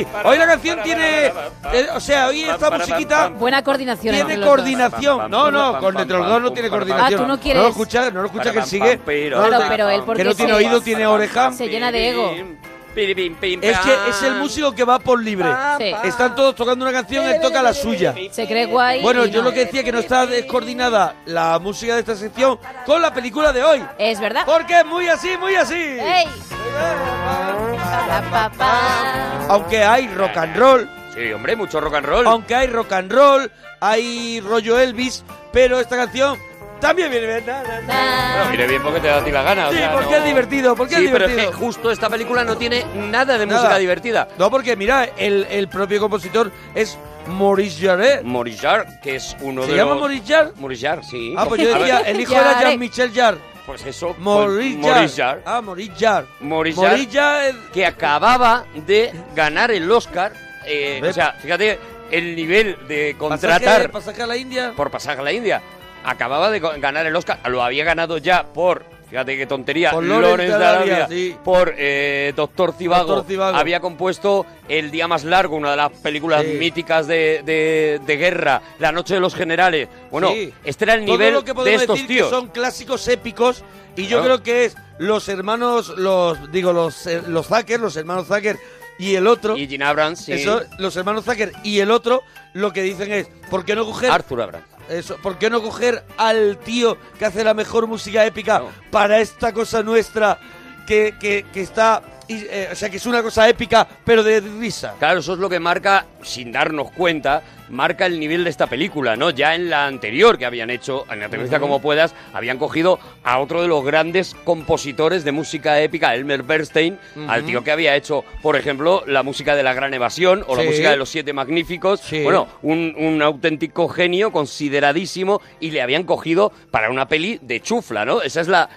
sí, hoy la canción tiene, eh, o sea, hoy esta musiquita Buena coordinación. entre tiene los dos. coordinación. No, no, con entre los dos no tiene coordinación. Ah, tú no quieres- lo escucha, no lo escucha que sigue. Claro, pero él porque que no tiene se- oído, tiene oreja. Se llena de ego. Es que es el músico que va por libre. Sí. Están todos tocando una canción, él toca la suya. Se cree guay. Bueno, y yo no. lo que decía que no está descoordinada la música de esta sección con la película de hoy. Es verdad. Porque es muy así, muy así. ¡Ey! Pa, pa, pa. Aunque hay rock and roll, Sí, hombre, mucho rock and roll. aunque hay rock and roll, hay rollo Elvis, pero esta canción también viene bien. Na, na, na. Bueno, viene bien porque te da a ti la gana. o Sí, sea, porque no- es divertido, porque sí, es pero es divertido. que justo esta película no tiene nada de Nada. música divertida. No, porque mira, el, el propio compositor es Maurice Jarre. Maurice Jarre, que es uno ¿Se de llama los... Maurice Jarre? Maurice Jarre, sí. Ah, pues yo decía, el hijo era. Jean-Michel Jarre. Pues eso. Jarre. Ah, Jarre, Jarre. que acababa de ganar el Oscar. eh, o sea, fíjate el nivel de Pasaje, contratar pasaje a la India. por pasaje a la India. Acababa de ganar el Oscar, lo había ganado ya por, fíjate qué tontería, Por de de Arabia, sí. por eh, Doctor Cibago. Doctor. Había compuesto El Día Más Largo, una de las películas Sí. míticas de, de- de guerra, La Noche de los Generales. Bueno, Sí. este era el Todo nivel lo que de podemos estos decir tíos. que son clásicos épicos y yo Claro. creo que es los hermanos, los digo los eh, los Zucker, los hermanos Zucker y el otro. Y Gene Abrams, sí. Eso, los hermanos Zucker y el otro lo que dicen es, ¿por qué no coger Arthur Abrams. Eso, ¿por qué no coger al tío que hace la mejor música épica No. para esta cosa nuestra que, que, que está y, eh, o sea, que es una cosa épica pero de risa? Claro, eso es lo que marca, sin darnos cuenta, marca el nivel de esta película, ¿no? Ya en la anterior que habían hecho, en Aterriza Ujú. como puedas, habían cogido a otro de los grandes compositores de música épica, Elmer Bernstein, al tío que había hecho, por ejemplo, la música de La Gran Evasión o la música de Los Siete Magníficos. Sí. Bueno, un, un auténtico genio consideradísimo y le habían cogido para una peli de chufla, ¿no? Esa es la...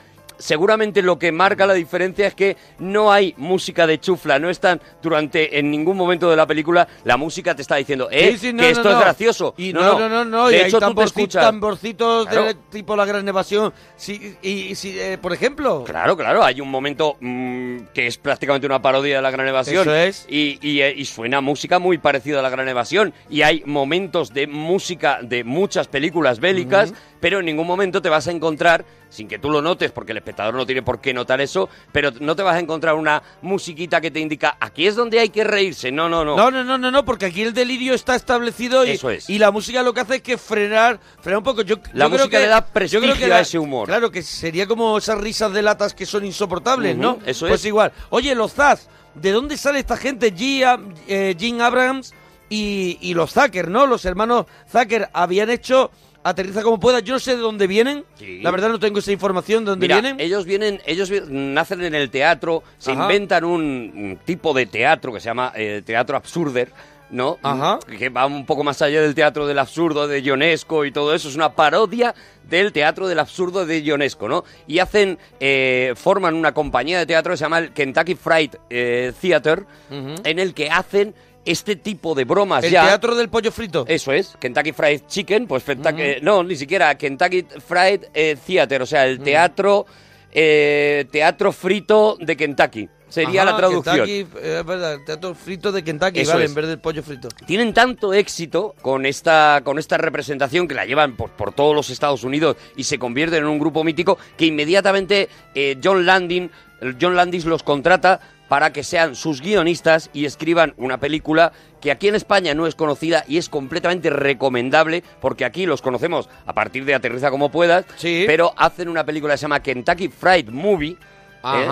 Seguramente lo que marca la diferencia es que no hay música de chufla, no están durante en ningún momento de la película la música te está diciendo, eh, Sí, sí, no, que no, esto es no. gracioso. Y no, no, no, no, y De hay hecho, tú te tamborci- escuchas. tamborcitos Claro. del tipo La Gran Evasión. Sí, y, y si, eh, por ejemplo, Claro, claro, hay un momento mm, que es prácticamente una parodia de la Gran Evasión. Eso es. Y, y, eh, y suena música muy parecida a la Gran Evasión. Y hay momentos de música de muchas películas bélicas, pero en ningún momento te vas a encontrar, sin que tú lo notes, porque el espectador no tiene por qué notar eso, pero no te vas a encontrar una musiquita que te indica aquí es donde hay que reírse. No, no, no. No, no, no, no, no, porque aquí el delirio está establecido y, Eso es. y la música lo que hace es que frenar, frenar un poco. Yo, La yo creo música que- le da yo creo prestigio a la- ese humor. Claro, que sería como esas risas de latas que son insoportables, ¿no? eso pues es. igual. Oye, los Zaz, ¿de dónde sale esta gente? Gia, eh, Gene Abrams y, y los Zucker, ¿no? Los hermanos Zucker habían hecho Aterriza como pueda. Yo no sé de dónde vienen. Sí. La verdad no tengo esa información de dónde Mira, vienen. ellos vienen, ellos nacen en el teatro, se Ajá. inventan un, un tipo de teatro que se llama eh, teatro absurder, ¿no? Ajá. Que va un poco más allá del teatro del absurdo de Ionesco y todo eso. Es una parodia del teatro del absurdo de Ionesco, ¿no? Y hacen, eh, forman una compañía de teatro que se llama el Kentucky Fried eh, Theater, en el que hacen este tipo de bromas El ya. teatro del pollo frito. Eso es, Kentucky Fried Chicken, pues Kentucky- eh, no, ni siquiera Kentucky Fried eh, Theater, o sea, el teatro eh, teatro frito de Kentucky. Sería Ajá, la traducción. Kentucky, eh, es verdad, el teatro frito de Kentucky, Eso vale, es. en vez del pollo frito. Tienen tanto éxito con esta, con esta representación que la llevan por, por todos los Estados Unidos y se convierten en un grupo mítico que inmediatamente eh, John Landing, John Landis los contrata para que sean sus guionistas y escriban una película que aquí en España no es conocida y es completamente recomendable porque aquí los conocemos a partir de Aterriza como puedas, Sí. pero hacen una película que se llama Kentucky Fried Movie, ¿eh?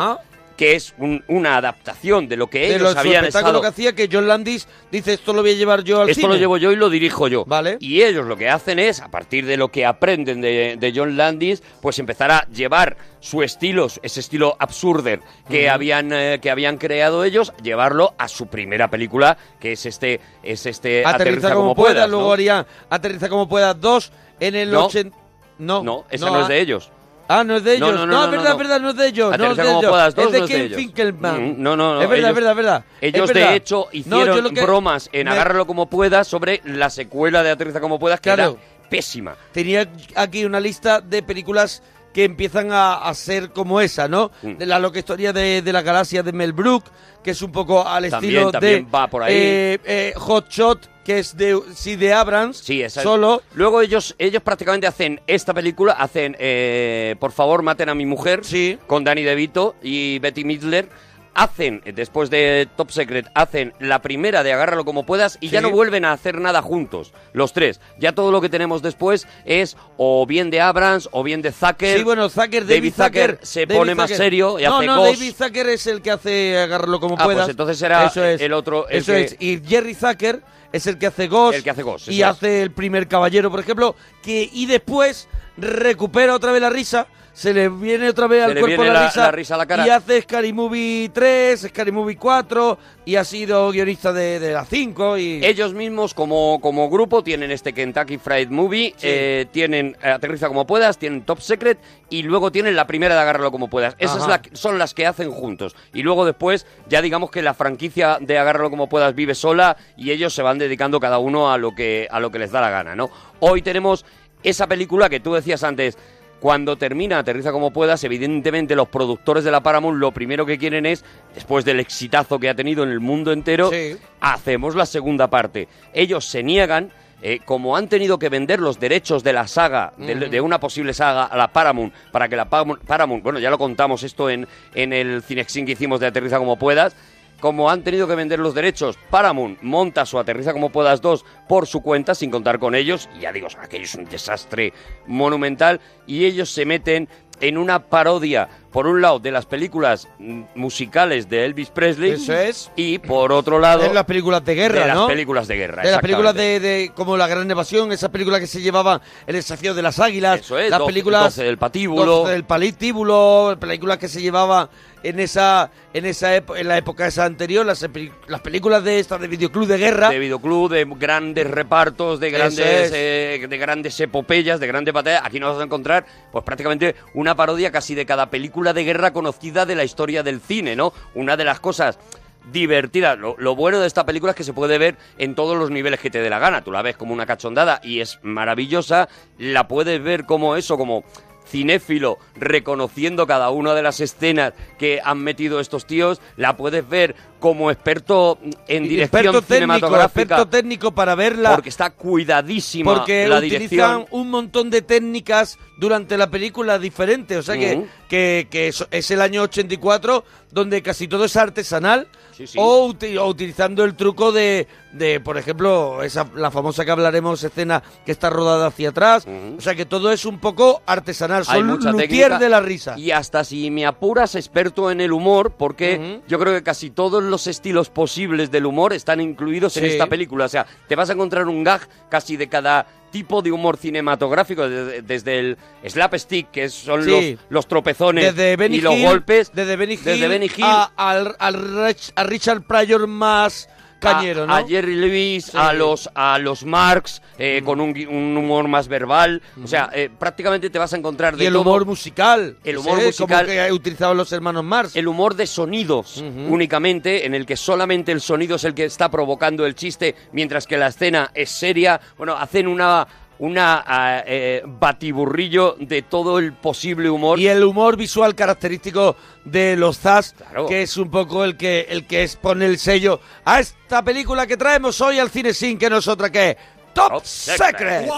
Que es un- una adaptación de lo que de ellos los habían espectáculo estado que hacía que John Landis dice esto lo voy a llevar yo al esto cine. lo llevo yo y lo dirijo yo. Vale. Y ellos lo que hacen es, a partir de lo que aprenden de, de John Landis, pues empezar a llevar su estilo, ese estilo absurder que, Ujú. habían, eh, que habían creado ellos, llevarlo a su primera película, que es este, es este aterriza, como, pueda, puedas, ¿no? luego haría aterriza como pueda dos en el No. 80 no No, esa no, es de ellos. Ah, no es de No, ellos. no, No, no, es no, verdad, no. es verdad, no es de ellos. No es de ellos. puedas, es de no es de Ken ellos. Finkelman. Mm, no, no, no, Es verdad, ellos- es verdad, es verdad. Ellos, verdad. de hecho, No, hicieron que- bromas en me- Agárralo como puedas sobre la secuela de Aterriza como puedas, que Claro. era pésima. Tenía aquí una lista de películas que empiezan a, a ser como esa, ¿no? Mm. De la loca historia de, de la galaxia de Mel Brooks, que es un poco al También- estilo también de va por ahí. eh, eh, Hot Shot, que es de sí de Abrams, Sí, esa- solo. Luego ellos, ellos prácticamente hacen esta película, hacen eh, Por favor, maten a mi mujer, Sí. con Danny DeVito y Betty Midler. Hacen, después de Top Secret, hacen la primera de Agárralo como puedas y ya no vuelven a hacer nada juntos, los tres. Ya todo lo que tenemos después es o bien de Abrams o bien de Zucker. Sí, bueno, Zucker, David, David Zucker se David pone más serio y no, hace No, Ghost. David Zucker es el que hace agarrarlo como Ah, pues puedas. entonces será Eso es. el otro, el Eso que- es. Y Jerry Zucker es el que hace Ghost. El que hace Ghost, Y es. hace el primer caballero, por ejemplo, que y después recupera otra vez la risa. Se le viene otra vez al cuerpo la, la- risa, la risa a la cara. Y hace Scary Movie 3, Scary Movie 4 y ha sido guionista de, de la 5 y... Ellos mismos como, como grupo tienen este Kentucky Fried Movie, Sí. eh, tienen eh, Aterriza como puedas, tienen Top Secret y luego tienen la primera de Agárralo como puedas. Esas la- son las que hacen juntos. Y luego después ya digamos que la franquicia de Agárralo como puedas vive sola y ellos se van dedicando cada uno a lo que, a lo que les da la gana, ¿no? Hoy tenemos esa película que tú decías antes, cuando termina Aterriza como puedas, evidentemente los productores de la Paramount lo primero que quieren es, después del exitazo que ha tenido en el mundo entero, Sí. hacemos la segunda parte. Ellos se niegan, eh, como han tenido que vender los derechos de la saga, de una posible saga, a la Paramount, para que la Paramount, Paramount- bueno, ya lo contamos esto en, en el Cinexin que hicimos de Aterriza como puedas, como han tenido que vender los derechos, Paramount monta su Aterriza como puedas 2 por su cuenta, sin contar con ellos, y ya digo, aquello es un desastre monumental, y ellos se meten en una parodia, por un lado, de las películas musicales de Elvis Presley, Eso es. y por otro lado, En las películas de guerra, de las películas de guerra. De las películas de, de- como La Gran Evasión, esas películas que se llevaban El desafío de las águilas, Eso es, las 12 películas 12 del patíbulo. 12 del patíbulo, películas que se llevaban en esa en esa en la época esa anterior, las, las películas de estas de videoclub de guerra. de videoclub, de grandes repartos, de grandes, es. eh, de grandes epopeyas, de grandes batallas. Aquí nos vas a encontrar, pues prácticamente una parodia casi de cada película de guerra conocida de la historia del cine, ¿no? Una de las cosas divertidas. Lo, lo bueno de esta película es que se puede ver en todos los niveles que te dé la gana. Tú la ves como una cachondada y es maravillosa. La puedes ver como eso, como cinéfilo reconociendo cada una de las escenas que han metido estos tíos, la puedes ver como experto en dirección experto técnico, cinematográfica experto técnico para verla. porque está cuidadísima porque la utilizan dirección. un montón de técnicas durante la película diferentes. O sea que, que, que es, es el año 84 donde casi todo es artesanal. Sí, sí. O utilizando el truco de, de, por ejemplo, esa, la famosa que hablaremos, escena que está rodada hacia atrás. O sea que todo es un poco artesanal. Hay Son mucha técnica de la risa. Y hasta si me apuras, experto en el humor, porque yo creo que casi todos los estilos posibles del humor están incluidos en esta película. O sea, te vas a encontrar un gag casi de cada tipo de humor cinematográfico, desde, desde el slapstick, que son Sí. los, los tropezones y los Hill, golpes, desde Benny Hill, desde Benny Hill a Richard Pryor más cañero, a, ¿no? a Jerry Lewis, Sí. a los a los Marx, eh, con un, un humor más verbal. O sea, eh, prácticamente te vas a encontrar de y el todo. humor musical. El humor Como musical. que utilizaban los hermanos Mars. el humor de sonidos únicamente, en el que solamente el sonido es el que está provocando el chiste, mientras que la escena es seria. Bueno, hacen una una ah, eh, batiburrillo de todo el posible humor. Y el humor visual característico de los Zas, Claro. que es un poco el que el que es pone el sello a esta película que traemos hoy al cine sin que nosotras que es Top, Top Secret. Secret.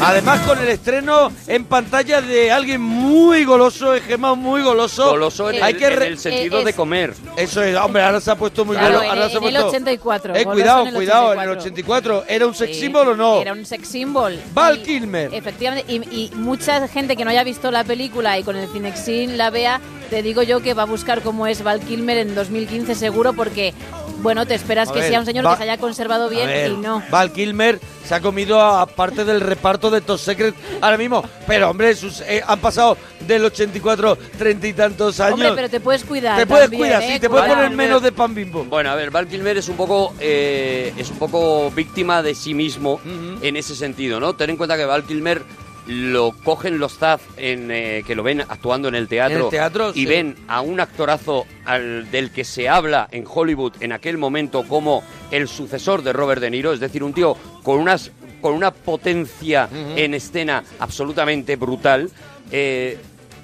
Además con el estreno en pantalla de alguien muy goloso, Gemma muy goloso. Goloso en, Hay el, que en el sentido es- de comer. Eso es, hombre, ahora se ha puesto muy Claro, en ahora el- se ha en el puesto- 84, Eh, goloso cuidado, en el cuidado, en el 84. 84. ¿Era un sex Sí, symbol o no? Era un sex symbol. Val Y- Kilmer. Efectivamente, y, y mucha gente que no haya visto la película y con el Cinexin la vea, te digo yo que va a buscar cómo es Val Kilmer en 2015 seguro porque, bueno, te esperas A que ver, sea un señor Va- que se haya conservado bien ver, y no. Val Kilmer se ha comido a parte del reparto de Top Secret ahora mismo. Pero, hombre, sus, eh, han pasado del 84 treinta y tantos años. Hombre, pero te puedes cuidar. te puedes también, cuidar, ¿eh? sí, te puedes poner menos de pan bimbo. Bueno, a ver, Val Kilmer es un poco eh, es un poco víctima de sí mismo en ese sentido, ¿no? Ten en cuenta que Val Kilmer lo cogen los Zaz en, eh, que lo ven actuando en el teatro, En el teatro, y sí. ven a un actorazo al, del que se habla en Hollywood en aquel momento como el sucesor de Robert De Niro, es decir, un tío con unas con una potencia en escena absolutamente brutal. eh,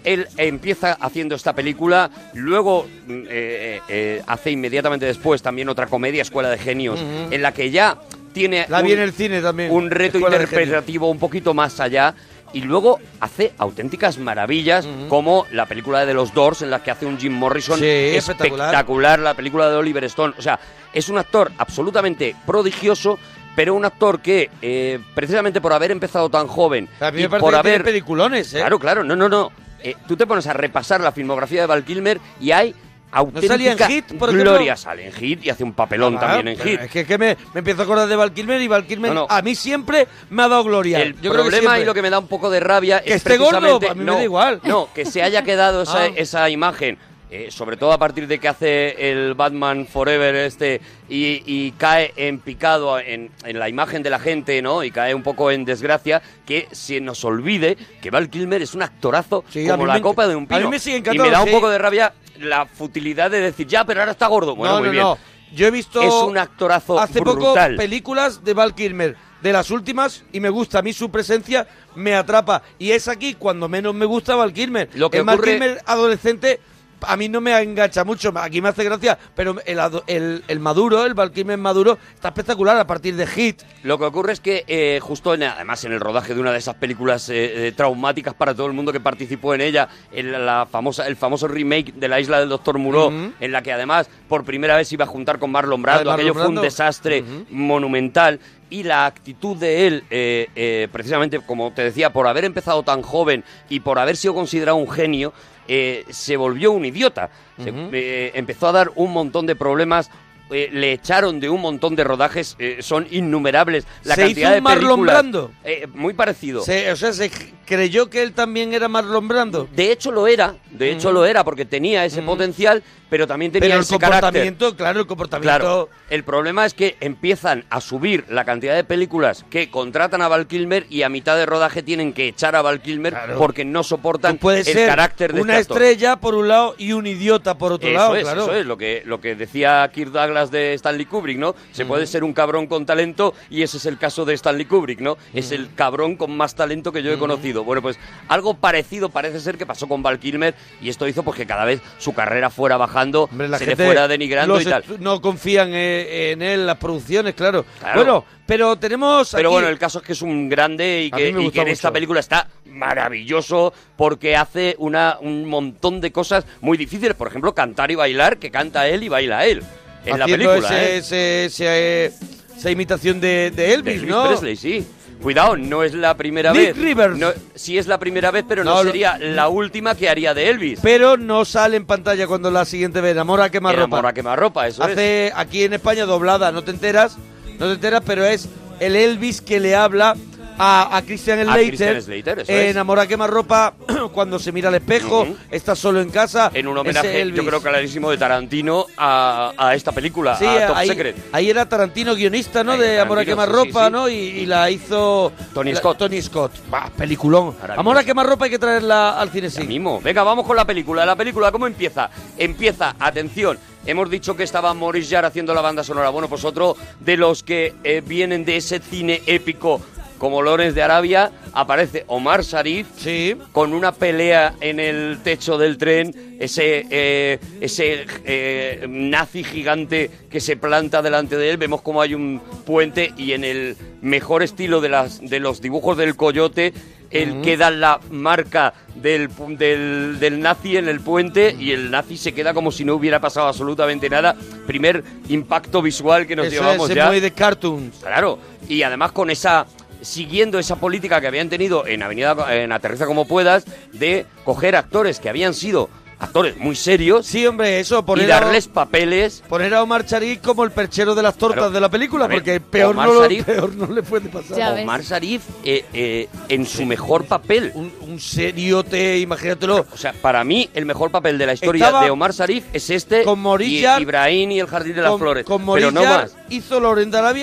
él empieza haciendo esta película, luego mm, eh, eh, hace inmediatamente después también otra comedia, Escuela de Genios, en la que ya tiene La un- vi en el cine también. un reto interpretativo un poquito más allá y luego hace auténticas maravillas como la película de los Doors en la que hace un Jim Morrison Sí, espectacular. espectacular, la película de Oliver Stone, o sea, es un actor absolutamente prodigioso pero un actor que eh, precisamente por haber empezado tan joven A mí y me parece por haber peliculones, ¿eh? Claro, claro, no, no, no. Eh, tú te pones a repasar la filmografía de Val Kilmer y hay auténtica salía en Hit, por ejemplo? gloria. Sale en Hit y hace un papelón Ah, también en Hit. Es que, es que me, me empiezo a acordar de Val Kilmer y Val Kilmer No, no. a mí siempre me ha dado gloria. El Yo problema y lo que me da un poco de rabia Que es esté gordo, precisamente- a mí me no, da igual. No, que se haya quedado esa, Ah. esa imagen. Eh, sobre todo a partir de que hace el Batman Forever este y, y cae en picado en, en la imagen de la gente, ¿no? Y cae un poco en desgracia, que se nos olvide que Val Kilmer es un actorazo Sí, a como la me- copa de un a pino. mí me sigue y me da un sí. poco de rabia la futilidad de decir, ya, pero ahora está gordo. Bueno, no, muy no, bien. no. Yo he visto Es un actorazo hace brutal. poco películas de Val Kilmer, de las últimas, y me gusta. A mí su presencia me atrapa. Y es aquí cuando menos me gusta Val Kilmer. Lo que el Val ocurre- Kilmer adolescente a mí no me engancha mucho. Aquí me hace gracia, pero el, el, el maduro, el Val Kilmer maduro, está espectacular a partir de Hit. Lo que ocurre es que eh, justo en, además en el rodaje de una de esas películas eh, eh, traumáticas para todo el mundo que participó en ella, en la famosa, el famoso remake de La isla del Doctor Muró, en la que además por primera vez iba a juntar con Marlon Brando, Marlon aquello fue un desastre monumental. Y la actitud de él, eh, eh, precisamente como te decía, por haber empezado tan joven y por haber sido considerado un genio, eh, se volvió un idiota. Se- eh, empezó a dar un montón de problemas. Eh, le echaron de un montón de rodajes, eh, son innumerables. La ¿Se cantidad hizo de Marlon películas. Brando? Eh, muy parecido. Se- o sea, se creyó que él también era Marlon Brando. De hecho lo era, de hecho lo era, porque tenía ese potencial, pero también tenía Pero el ese carácter. comportamiento, claro, el comportamiento. Claro, el problema es que empiezan a subir la cantidad de películas que contratan a Val Kilmer y a mitad de rodaje tienen que echar a Val Kilmer Claro. porque no soportan Puede el ser carácter de una este estrella por un lado y un idiota por otro Eso lado, es, claro. eso es lo que, lo que decía Kirk Douglas de Stanley Kubrick, ¿no? Se puede ser un cabrón con talento y ese es el caso de Stanley Kubrick, ¿no? Es el cabrón con más talento que yo he conocido. Bueno, pues algo parecido parece ser que pasó con Val Kilmer y esto hizo pues que cada vez su carrera fuera bajando, Hombre, la se gente le fuera denigrando y tal. No confían eh, en él, las producciones, claro. Claro. Bueno, pero tenemos Pero aquí- bueno, el caso es que es un grande y que, y en esta película está maravilloso porque hace una, un montón de cosas muy difíciles. Por ejemplo, cantar y bailar, que canta él y baila él en la película. ese- ¿eh? ese- ese, eh, esa imitación de, de Elvis, Elvis ¿no? Presley, sí. Cuidado, no es la primera Nick vez. Rivers. No, sí es la primera vez, pero no, No, lo- sería la última que haría de Elvis. Pero no sale en pantalla cuando la siguiente ve Enamora a quemarropa. Enamora a quemarropa, eso es. Hace aquí en España doblada, no te enteras, no te enteras, pero es el Elvis que le habla a, a Christian Slater. Slater, en. Amor a quemarropa, cuando se mira al espejo, está solo en casa. En un homenaje, yo creo clarísimo, de Tarantino a, a esta película, Sí, a Top ahí, Secret. ahí era Tarantino guionista, ¿no? Ahí de Amor a quemarropa, sí. ¿no? Y, y la hizo Tony la- Scott. Tony Scott. Bah, peliculón. Maravilloso. Amor a quemarropa hay que traerla al cine sí. mismo. Venga, vamos con la película. La película, ¿cómo empieza? Empieza, atención, hemos dicho que estaba Maurice Jarre haciendo la banda sonora. Bueno, pues otro de los que eh, vienen de ese cine épico como Lorenz de Arabia, aparece Omar Sharif Sí. con una pelea en el techo del tren, ese, eh, ese eh, nazi gigante que se planta delante de él, vemos como hay un puente y en el mejor estilo de, las, de los dibujos del coyote, él queda la marca del, del, del nazi en el puente y el nazi se queda como si no hubiera pasado absolutamente nada. Primer impacto visual que nos Eso llevamos es ya. muy de cartoons. Claro, y además con esa siguiendo esa política que habían tenido en Avenida en Aterriza como puedas de coger actores que habían sido actores muy serios Sí, hombre, eso, y a, darles papeles. poner a Omar Sharif como el perchero de las tortas Claro. de la película, ver, porque peor no, lo- Sharif- peor no le puede pasar. Ya ves. Omar Sharif eh, eh, en su mejor papel. Un, un seriote, imagínatelo. O sea, para mí, el mejor papel de la historia Estaba de Omar Sharif es este con Maurice y Ibrahim y el Jardín de las con, Flores. con pero no Morilla más. hizo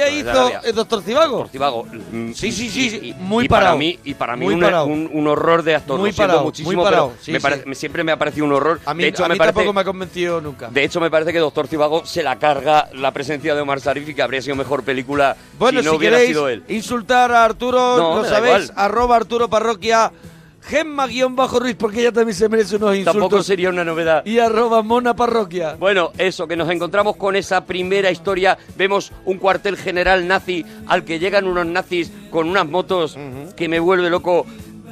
de hizo Arabia. el Doctor Cibago. Portivago. mm, Sí, sí, y- sí, y- sí, y- muy y para parado. mí y para mí Muy un, parado. un- un horror de actor. Muy parado, muchísimo, muy parado, pero sí, me pare- sí. me- siempre me ha parecido un horror. A mí, de hecho, a me parece, tampoco me ha convencido nunca. de hecho, me parece que Doctor Cibago se la carga la presencia de Omar Sharif y que habría sido mejor película Bueno, si no si hubiera queréis sido él. insultar a Arturo, No, lo sabéis, arroba Arturo Parroquia, Gemma-Ruiz, porque ella también se merece unos Tampoco insultos. sería una novedad. Y arroba Mona Parroquia. Bueno, eso, que nos encontramos con esa primera historia. Vemos un cuartel general nazi al que llegan unos nazis con unas motos que me vuelve loco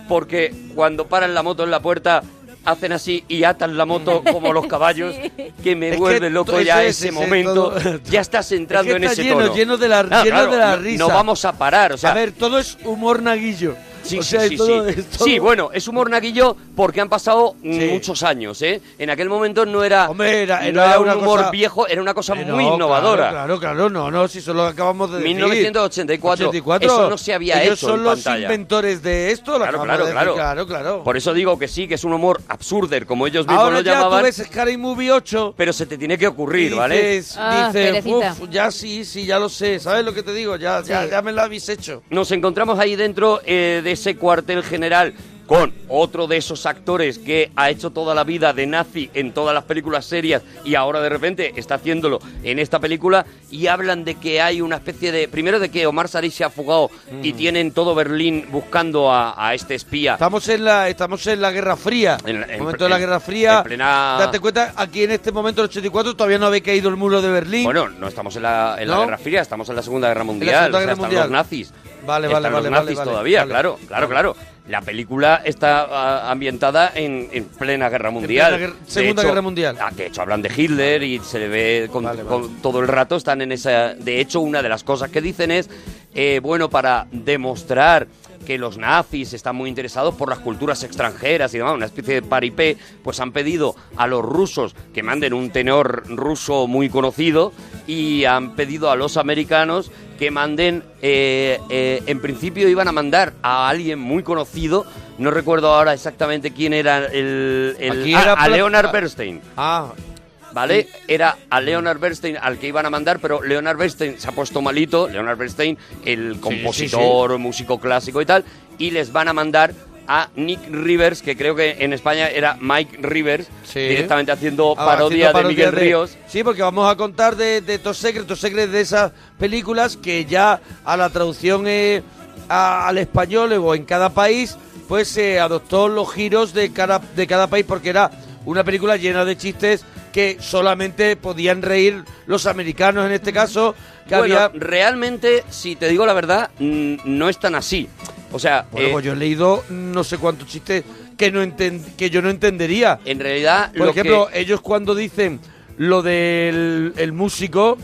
porque cuando paran la moto en la puerta hacen así y atan la moto como los caballos, que me Es que vuelve loco ya ese- momento. todo- Ya estás entrando Es que en está ese lleno, tono. lleno de la- Ah, lleno de la no- risa. No vamos a parar, o sea, a ver, todo es humor naguillo. Sí, o sí, sea, sí, es todo- sí. todo- Sí, bueno, es humor naguillo porque han pasado mm, Sí. muchos años, ¿eh? En aquel momento no era, Hombre, era- no era era un humor cosa- viejo, era una cosa Eh, muy no, innovadora. Claro, claro, claro, no, no, si solo acabamos de decir. 1984, eso no se había Ellos hecho son en los pantalla. inventores de esto, lo Claro, claro, de decir, claro. claro, claro. Por eso digo que sí, que es un humor absurder, como ellos mismos Ahora lo ya llamaban, tú ves Scary Movie 8 pero se te tiene que ocurrir, y ¿vale? dices, Ah, dices. "Uf, ya sí, sí, ya lo sé, ¿sabes lo que te digo? Ya, ya, Sí. ya me lo habéis hecho. Nos encontramos ahí dentro eh, de ese cuartel general con otro de esos actores que ha hecho toda la vida de nazi en todas las películas serias y ahora de repente está haciéndolo en esta película y hablan de que hay una especie de... Primero de que Omar Sharif se ha fugado y Mm. tienen todo Berlín buscando a, a este espía. Estamos en la, estamos en la Guerra Fría. En la- en momento de la Guerra Fría. en plena- Date cuenta, aquí en este momento, el 84, todavía no había caído el muro de Berlín. Bueno, no estamos en la, en la ¿No? Guerra Fría, estamos en la Segunda Guerra Mundial. Segunda o sea, Guerra están Mundial. los nazis. Vale, vale, Están vale, los nazis vale, todavía, vale. claro, claro, claro. La película está ah, ambientada en, en plena Guerra Mundial. plena guerra- De Segunda hecho- Guerra Mundial. ah, De hecho, hablan de Hitler y se le ve con- todo el rato, están en esa... De hecho, una de las cosas que dicen es, eh, bueno, para demostrar que los nazis están muy interesados por las culturas extranjeras y demás, una especie de paripé, pues han pedido a los rusos que manden un tenor ruso muy conocido y han pedido a los americanos que manden, eh, eh, en principio iban a mandar a alguien muy conocido, no recuerdo ahora exactamente quién era el... el- Aquí ah, era a Leonard ah. Bernstein. Ah, ¿Vale? Era a Leonard Bernstein al que iban a mandar, pero Leonard Bernstein se ha puesto malito, Leonard Bernstein, el compositor, músico clásico y tal, y les van a mandar a Nick Rivers, que creo que en España era Mike Rivers, Sí. directamente haciendo Ah, parodia haciendo de Miguel parodia de- Ríos. Sí, porque vamos a contar de, de Top Secret, Top Secret de esas películas que ya a la traducción eh, a- al español o en cada país, pues se adoptó los giros de cada, de cada país porque era una película llena de chistes que solamente podían reír los americanos en este caso, que Bueno, había... realmente, si te digo la verdad, mm, no es tan así. O sea, Bueno, eh, pues yo he leído no sé cuántos chistes que, no enten- que yo no entendería. en realidad, Por lo ejemplo, que... ellos cuando dicen lo del el músico,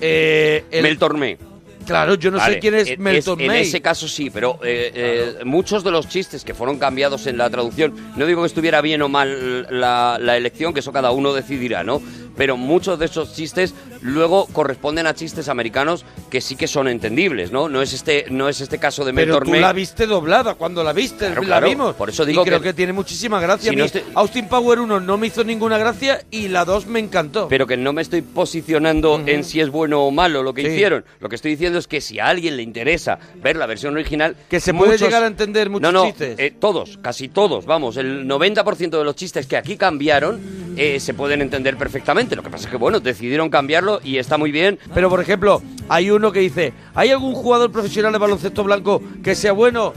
eh, el- Mel Tormé. Claro, yo no Vale, sé quién es en- Melton En May. ese caso sí, pero eh, eh, muchos de los chistes que fueron cambiados en la traducción, no digo que estuviera bien o mal la, la elección, que eso cada uno decidirá, ¿no? Pero muchos de esos chistes luego corresponden a chistes americanos que sí que son entendibles, ¿no? No es este, no es este caso de Mel Pero tú la viste doblada cuando la viste, Claro, la claro, vimos. por eso digo y creo que- que, tiene muchísima gracia. Si no estoy- Austin Power 1 no me hizo ninguna gracia y la 2 me encantó. pero que no me estoy posicionando en si es bueno o malo lo que Sí. hicieron. Lo que estoy diciendo es que si a alguien le interesa ver la versión original... Que se puede llegar a entender muchos no, no, chistes. eh, todos, casi todos, vamos, el 90% de los chistes que aquí cambiaron eh, se pueden entender perfectamente. Lo que pasa es que, bueno, decidieron cambiarlo y está muy bien. Pero, por ejemplo, hay uno que dice, ¿hay algún jugador profesional de baloncesto blanco que sea bueno?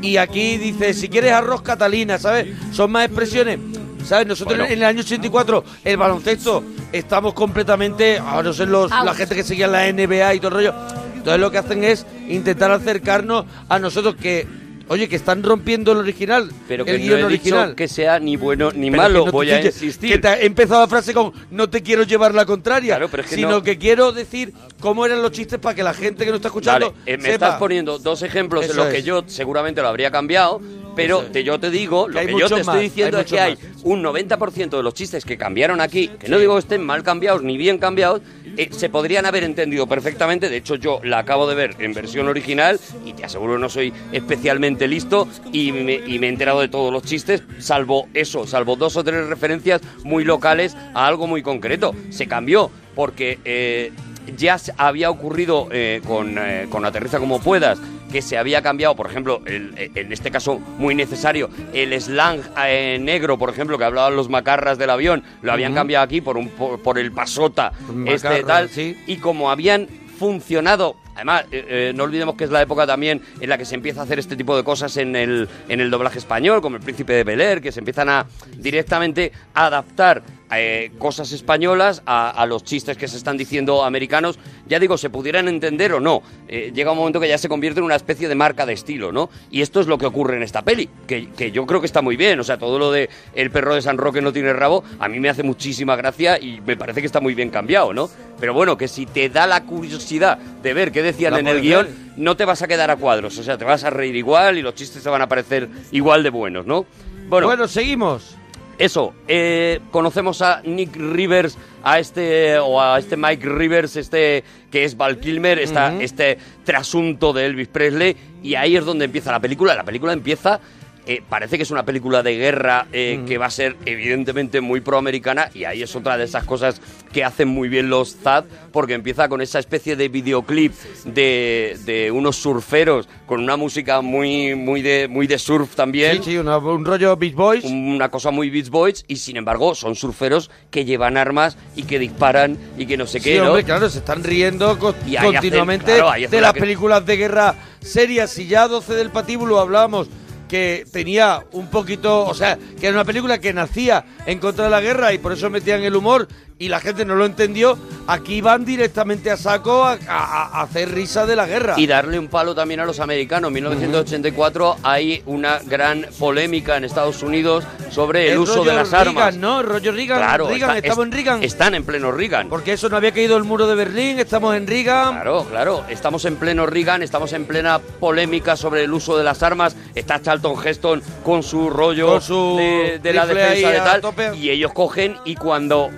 Y aquí dice, si quieres arroz Catalina, ¿sabes? Son más expresiones. ¿Sabes? Nosotros Bueno. en el año 84, el baloncesto, estamos completamente, ahora no sé, los, la gente que seguía la NBA y todo el rollo. Entonces lo que hacen es intentar acercarnos a nosotros que, oye, que están rompiendo el original, Pero que el no guion he original. dicho que sea ni bueno ni Pero malo, no voy a insistir. Que te ha empezado la frase con no te quiero llevar la contraria, Claro, pero es que sino no- que quiero decir cómo eran los chistes para que la gente que nos está escuchando Vale, eh, me sepa. estás poniendo dos ejemplos en los es. que yo seguramente lo habría cambiado, pero Eso te- yo te digo, Que lo que yo te estoy diciendo es que hay un 90% de los chistes que cambiaron aquí, que no digo que estén mal cambiados ni bien cambiados, eh, se podrían haber entendido perfectamente. De hecho, yo la acabo de ver en versión original y te aseguro que no soy especialmente listo y me, y me he enterado de todos los chistes, salvo eso, salvo dos o tres referencias muy locales a algo muy concreto. Se cambió porque eh, ya se había ocurrido eh, con, eh, con Aterriza como puedas que se había cambiado, por ejemplo, el- eh, en este caso muy necesario, el slang eh, negro, por ejemplo, que hablaban los macarras del avión, lo habían cambiado aquí por, un, por, por el pasota, este Macarra, tal, sí. y como habían funcionado, además, eh, eh, no olvidemos que es la época también en la que se empieza a hacer este tipo de cosas en el, en el doblaje español, como el Príncipe de Bel que se empiezan a directamente adaptar eh, cosas españolas a, a los chistes que se están diciendo americanos, ya digo, se pudieran entender o no. Llega un momento que ya se convierte en una especie de marca de estilo, ¿no? Y esto es lo que ocurre en esta peli, que, que yo creo que está muy bien. O sea, todo lo de el perro de San Roque no tiene rabo, a mí me hace muchísima gracia y me parece que está muy bien cambiado, ¿no? Pero bueno, que si te da la curiosidad de ver qué decían La en el guion, no te vas a quedar a cuadros. O sea, te vas a reír igual y los chistes te van a parecer igual de buenos, ¿no? Bueno, Bueno, seguimos. eso, eh, conocemos a Nick Rivers, a este o a este Mike Rivers, este que es Val Kilmer, esta- este trasunto de Elvis Presley, y ahí es donde empieza la película. La película empieza, eh, parece que es una película de guerra eh, que va a ser evidentemente muy proamericana, y ahí es otra de esas cosas que hacen muy bien los ZAD, porque empieza con esa especie de videoclip de, de unos surferos con una música muy, muy, de, muy de surf también Sí, sí, una- un rollo Beach Boys. una cosa muy Beach Boys y sin embargo son surferos que llevan armas y que disparan y que no sé qué, sí, claro, se están riendo hacen- continuamente claro, de la las que- películas de guerra serias. Y ya 12 del patíbulo hablábamos que tenía un poquito, o sea, que era una película que nacía en contra de la guerra y por eso metían el humor y la gente no lo entendió. Aquí van directamente a saco a, a- a hacer risa de la guerra. Y darle un palo también a los americanos. En 1984 hay una gran polémica en Estados Unidos sobre el, uso rollo de las Reagan, armas. ¿no? Rollo Reagan, Claro, Reagan, está- estamos es- en Reagan. Están en pleno Reagan. Porque eso no había caído el muro de Berlín, estamos en Reagan. Claro, claro, estamos en pleno Reagan, estamos en plena polémica sobre el uso de las armas. Está Charlton Heston con su rollo Con su de, de la rifle defensa de a tal. tope. Y ellos cogen y cuando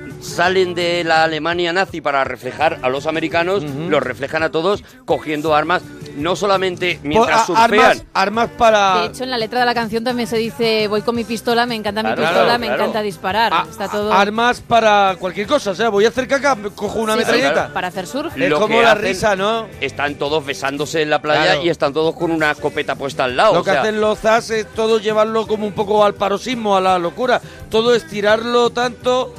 salen de la Alemania nazi para reflejar a los americanos, los reflejan a todos cogiendo armas, no solamente mientras a- surfean. armas, armas para... De hecho, en la letra de la canción también se dice voy con mi pistola, me encanta mi Claro, pistola, claro, me claro. encanta disparar. a- Está todo Armas para cualquier cosa, o sea, voy a hacer caca, cojo una Sí, sí, metralleta. para hacer surf. Es Lo como la hacen- risa, ¿no? Están todos besándose en la playa Claro. y están todos con una escopeta puesta al lado. Lo o que sea, hacen los zas es todo llevarlo como un poco al paroxismo, a la locura. Todo estirarlo tanto,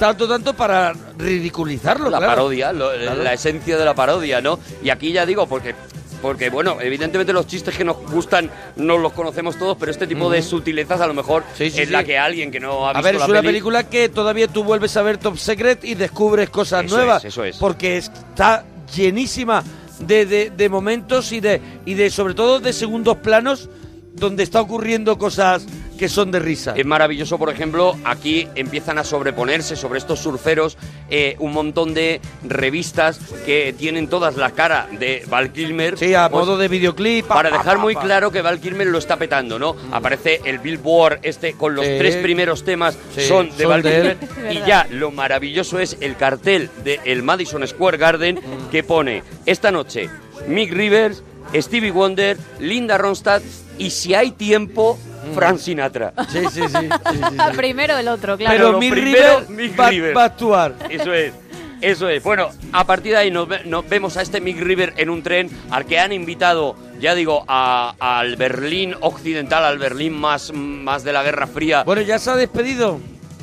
tanto, tanto para ridiculizarlo. la claro. parodia, lo- Claro. la esencia de la parodia, ¿no? Y aquí ya digo, porque, porque, bueno, evidentemente los chistes que nos gustan no los conocemos todos, pero este tipo de sutilezas a lo mejor Sí, sí, es sí. la que alguien que no ha A visto ver, es la una peli- película que todavía tú vuelves a ver Top Secret y descubres cosas Eso nuevas. es, eso es. Porque está llenísima de, de- de momentos y de, y de, sobre todo, de segundos planos donde está ocurriendo cosas que son de risa. Es maravilloso, por ejemplo, aquí empiezan a sobreponerse sobre estos surferos eh, un montón de revistas que tienen todas la cara de Val Kilmer. Sí, a pues, modo de videoclip. pa, Para pa, dejar pa, muy claro que Val Kilmer lo está petando, ¿no? Aparece el Billboard este con los Sí. tres primeros temas Sí, son de son Val de él. Kilmer y ya lo maravilloso es el cartel del Madison Square Garden Mm. que pone esta noche Mick Rivers, Stevie Wonder, Linda Ronstadt y si hay tiempo Mm. Frank Sinatra. Sí, sí, sí. sí, sí, sí. Primero el otro, claro. Pero Mick primero, River Mick va, River. va a actuar. Eso es. Eso es. Bueno, a partir de ahí nos, nos vemos a este Mick River en un tren al que han invitado, ya digo, a- al Berlín occidental, al Berlín más, más de la Guerra Fría. Bueno, ya se ha despedido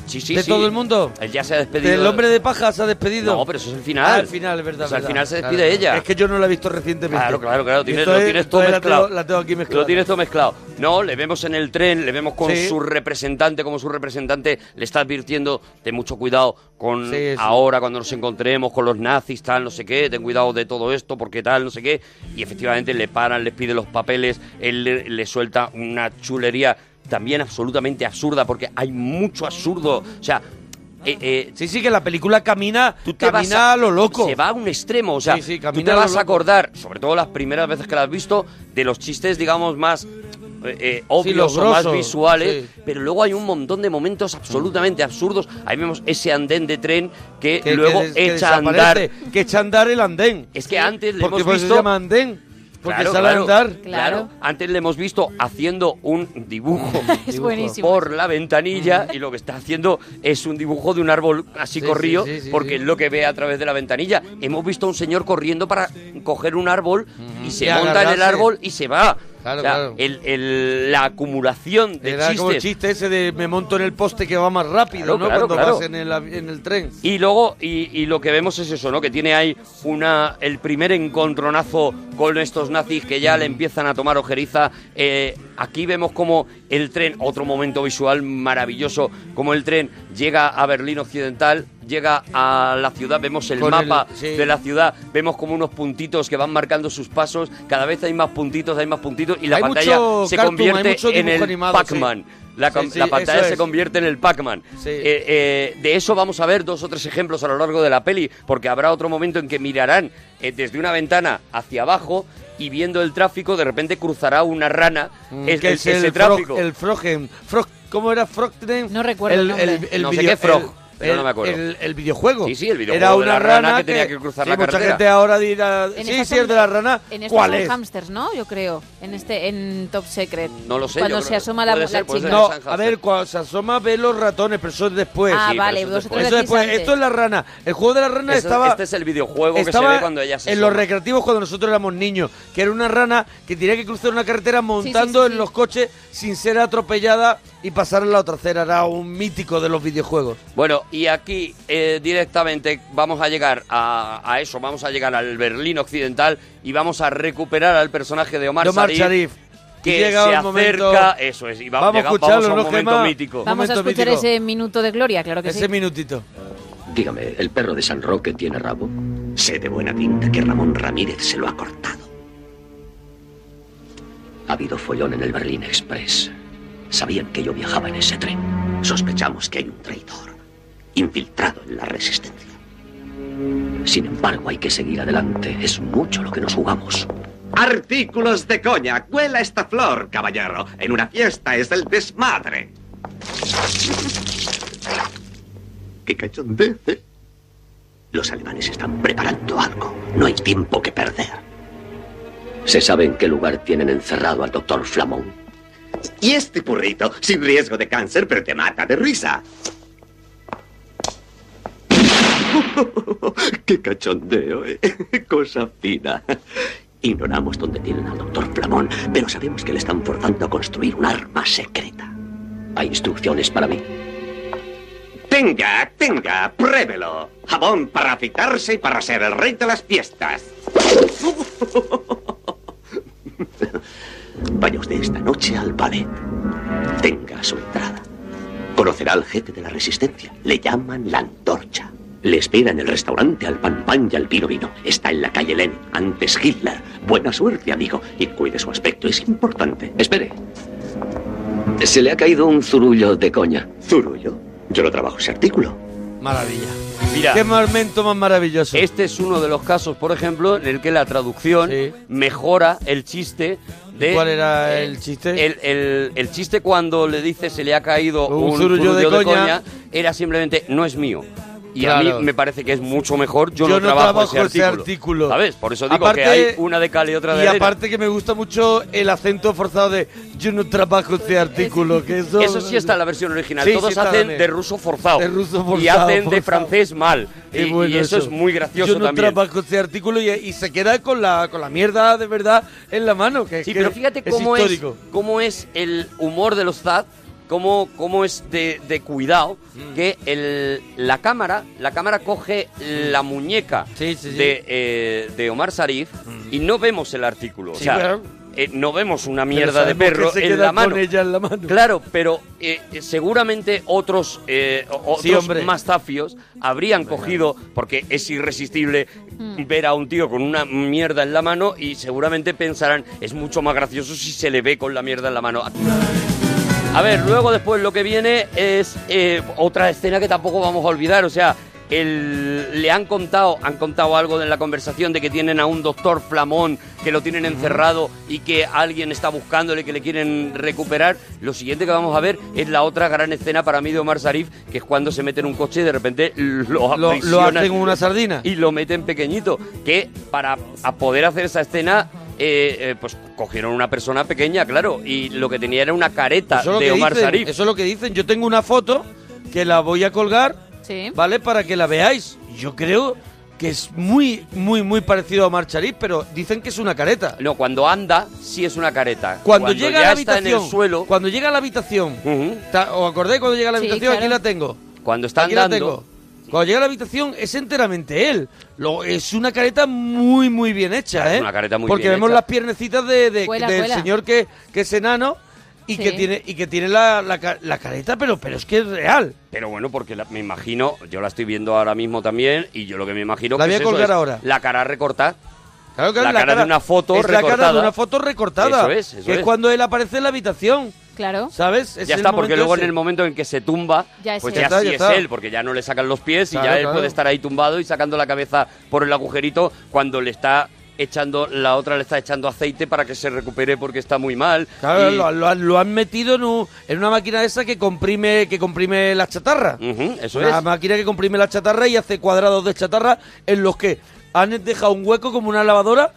sí, sí, de sí. todo el mundo. Él ya se ha despedido. Del hombre de paja se ha despedido. No, pero eso es el final. Ah, al final, es verdad. O sea, al verdad. final se Claro, despide ella. Es que yo no la he visto recientemente. Claro, claro, claro. Tienes, lo es- tienes todo la mezclado. tengo- la tengo aquí mezclada. Lo tienes todo mezclado. No, le vemos en el tren, le vemos con Sí. su representante, como su representante le está advirtiendo de mucho cuidado con sí. ahora cuando nos encontremos con los nazis, tal, no sé qué, ten cuidado de todo esto, porque tal, no sé qué. Y efectivamente le paran, les pide los papeles, él le, le suelta una chulería también absolutamente absurda, porque hay mucho absurdo. O sea, eh, eh, Sí, sí, que la película camina, tú te vas camina a lo loco. Se va a un extremo, o sea, Sí, sí, tú te vas a acordar, sobre todo las primeras veces que la has visto, de los chistes, digamos, más eh, eh, obvios los o más visuales, sí. pero luego hay un montón de momentos absolutamente absurdos. Ahí vemos ese andén de tren que, que, luego que echa a andar. Que echa a andar el andén. Es que antes le Porque hemos por eso visto... se llama andén. Porque Claro, sale claro, a andar. Claro. Antes le hemos visto haciendo un dibujo Es buenísimo. por la ventanilla y lo que está haciendo es un dibujo de un árbol así Sí, corrido sí, sí, sí, porque sí. es lo que ve a través de la ventanilla. Hemos visto a un señor corriendo para coger un árbol y se Y monta en el árbol y se va. Claro, O sea, claro. el- el- la acumulación de Era como el chistes chiste ese de me monto en el poste que va más rápido, Claro, ¿no? claro, Cuando vas en el, avi- en el tren. Y luego, y, y lo que vemos es eso, ¿no? Que tiene ahí una el primer encontronazo con estos nazis que ya le empiezan a tomar ojeriza. Eh, aquí vemos como el tren, otro momento visual maravilloso, como el tren llega a Berlín Occidental, llega a la ciudad, vemos el Con mapa el- sí. de la ciudad, vemos como unos puntitos que van marcando sus pasos, cada vez hay más puntitos, hay más puntitos, y la Hay pantalla se cartoon, convierte en el Pac-Man. sí. La, Sí, com- sí, la pantalla se es. convierte en el Pac-Man. Sí. Eh, eh, de eso vamos a ver dos o tres ejemplos a lo largo de la peli, porque habrá otro momento en que mirarán eh, desde una ventana hacia abajo y viendo el tráfico, de repente cruzará una rana Mm, es, que el- es ese el tráfico. Frog, el Frogen. Frog, ¿Cómo era Froggen? No recuerdo el nombre. No sé qué Frog, pero no me acuerdo. El, el videojuego. Sí, sí, el videojuego Era de una la rana que tenía que cruzar sí, la mucha carretera. gente ahora dirá, En sí, esta sí, es de la rana. En estos ¿Cuál son es? hamsters, ¿no? Yo creo. En este, en Top Secret. No lo sé, Cuando yo se creo- asoma la, la ser, puede chica. No, a ver, cuando se asoma ve los ratones, pero eso es después. Ah, Sí, vale, eso es vosotros después. Eso después. antes. Esto es la rana. El juego de la rana Eso- estaba. este es el videojuego que se estaba ve cuando ella se En los recreativos cuando nosotros éramos niños, que era una rana que tenía que cruzar una carretera montando en los coches sin ser atropellada y pasar en la otra acera. Era un mítico de los videojuegos. Bueno, y aquí eh, directamente vamos a llegar a, a eso, vamos a llegar al Berlín Occidental y vamos a recuperar al personaje de Omar, De Omar Sharif, Sharif. que llega se momento- acerca, eso es, y va- Vamos a llega- escucharlo, vamos a un ¿no, momento Gemma? mítico. Vamos a escuchar mítico. ese minuto de gloria, claro que Ese sí. minutito. Dígame, ¿el perro de San Roque tiene rabo? Sé de buena tinta que Ramón Ramírez se lo ha cortado. Ha habido follón en el Berlín Express. Sabían que yo viajaba en ese tren. Sospechamos que hay un traidor, infiltrado en la resistencia. Sin embargo, hay que seguir adelante. Es mucho lo que nos jugamos. Artículos de coña. Huela esta flor, caballero. En una fiesta es el desmadre. ¡Qué cachondez! ¿eh? Los alemanes están preparando algo. No hay tiempo que perder. ¿Se sabe en qué lugar tienen encerrado al doctor Flamón? Y este burrito, sin riesgo de cáncer, pero te mata de risa. ¡Qué cachondeo! ¿eh? Cosa fina. Ignoramos dónde tienen al doctor Flamón, pero sabemos que le están forzando a construir un arma secreta. ¿Hay instrucciones para mí? Tenga, tenga, pruébelo. Jabón para afeitarse y para ser el rey de las fiestas. Vaya usted esta noche al ballet. Tenga su entrada. Conocerá al jefe de la resistencia. Le llaman la antorcha. Le espera en el restaurante al pan pan y al vino vino. Está en la calle Lenin, antes Hitler. Buena suerte, amigo. Y cuide su aspecto, es importante. Espere. Se le ha caído un zurullo de coña. Zurullo. Yo no trabajo ese artículo. Maravilla. Mira, Qué momento más maravilloso. este es uno de los casos, por ejemplo, en el que la traducción Sí. mejora el chiste de... ¿Cuál era el chiste? El, el- el chiste cuando le dice se le ha caído Un un, zurullo de zurullo de, coña. coña. era simplemente no es mío. Y a Claro. mí me parece que es mucho mejor. Yo, Yo no, trabajo, trabajo ese, ese artículo. artículo. ¿Sabes? Por eso digo Aparte- que hay una de cal y otra de Y arena. aparte que me gusta mucho el acento forzado de yo no trabajo este artículo, que eso... Eso sí está en la versión original. Sí, Todos sí hacen de ruso forzado. De ruso Y forzado, hacen de forzado. francés mal. Y, bueno y eso, es muy gracioso Yo no también. trabajo este artículo y, y se queda con la, con la mierda de verdad en la mano. Que, Sí, que pero fíjate es cómo es, histórico. cómo es el humor de los Zad, cómo, cómo es de, de cuidado Mm. que el, la cámara la cámara coge la muñeca Sí, sí, sí. De, eh, de Omar Sarif y no vemos el artículo. Sí, o sea, claro. eh, no vemos una mierda de que perro se en queda la mano. con ella en la mano. Claro, pero eh, seguramente otros, eh, otros más zafios habrían cogido, porque es irresistible ver a un tío con una mierda en la mano y seguramente pensarán, es mucho más gracioso si se le ve con la mierda en la mano. A ver, luego después lo que viene es eh, otra escena que tampoco vamos a olvidar. O sea, el- le han contado, han contado algo en la conversación de que tienen a un doctor Flamón que lo tienen encerrado y que alguien está buscándole que le quieren recuperar. Lo siguiente que vamos a ver es la otra gran escena para mí de Omar Sharif, que es cuando se mete en un coche y de repente lo, Lo, lo hacen una sardina. y lo meten pequeñito. Que para a poder hacer esa escena, eh, eh, pues cogieron una persona pequeña, claro, y lo que tenía era una careta Eso es lo de que Omar dicen, Sharif. Eso es lo que dicen. Yo tengo una foto que la voy a colgar, Sí. ¿vale? Para que la veáis. Yo creo que es muy, muy, muy parecido a Omar Sharif, pero dicen que es una careta. No, cuando anda, sí es una careta. Cuando, llega ya a la está habitación, en el suelo, cuando llega a la habitación, Ujú. ta- ¿os acordáis cuando llega a la Sí, habitación? Aquí claro. la tengo. cuando está Aquí la andando, tengo. Cuando llega a la habitación es enteramente él. Lo, es una careta muy, muy bien hecha, Es ¿eh? una careta muy Porque bien vemos hecha. las piernecitas de, de- Cuela, del cuela. señor que, que es enano y Sí. que tiene y que tiene la, la, la careta, pero, pero es que es real. Pero bueno, porque la- me imagino, yo la estoy viendo ahora mismo también, y yo lo que me imagino La que voy es a eso, colgar es ahora. La cara recortada. Claro que La es cara de una foto es la cara de una foto recortada. Eso es, eso que es es. cuando él aparece en la habitación, Claro. ¿sabes? Es ya está, porque luego ese. en el momento en que se tumba, Ya es pues él. ya, Ya está, sí ya es está. él, porque ya no le sacan los pies y Claro, ya él claro. puede estar ahí tumbado y sacando la cabeza por el agujerito cuando le está echando, la otra le está echando aceite para que se recupere porque está muy mal. Claro, Y- lo, lo han, lo han metido en, un- en una máquina esa que comprime que comprime la chatarra. Ujú, eso una es. máquina que comprime la chatarra y hace cuadrados de chatarra en los que han dejado un hueco como una lavadora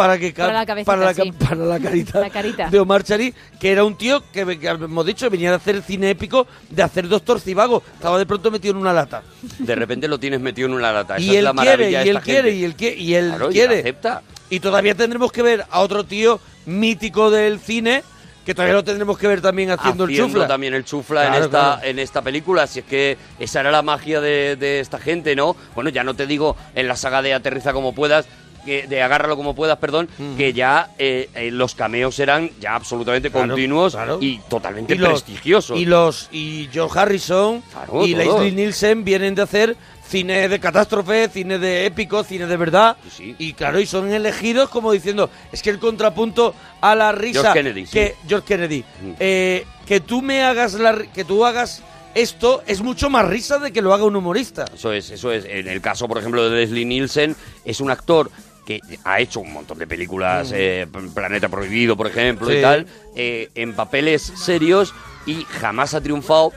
para que Para la cabecita, para la, sí. para la carita, La carita. de Omar Sharif, que era un tío que, que hemos dicho venía de hacer cine épico, de hacer Doctor Cibago, estaba de pronto metido en una lata. De repente lo tienes metido en una lata. Esa y es él la quiere, maravilla y de él esta quiere, gente. y él quiere, y él Claro, y él quiere. acepta. Y todavía tendremos que ver a otro tío mítico del cine, que todavía lo tendremos que ver también haciendo, el chufla. también el chufla en esta claro. en esta película si es que esa era la magia de, de esta gente no bueno ya no te digo en la saga de aterriza como puedas que de agárralo como puedas perdón que ya eh, eh, los cameos eran ya absolutamente Claro, continuos claro. y totalmente y los, prestigiosos Y los y George Harrison Claro, y todo. Leslie Nielsen vienen de hacer cine de catástrofe, cine de épico, cine de verdad. Sí. Y claro, y son elegidos como diciendo, es que el contrapunto a la risa George Kennedy, sí. que George Kennedy, Mm. eh, que tú me hagas la que tú hagas esto es mucho más risa de que lo haga un humorista. Eso es, eso es. En el caso, por ejemplo, de Leslie Nielsen, es un actor que ha hecho un montón de películas, eh, Planeta Prohibido, por ejemplo, Mm. Sí. y tal, eh, en papeles serios y jamás ha triunfado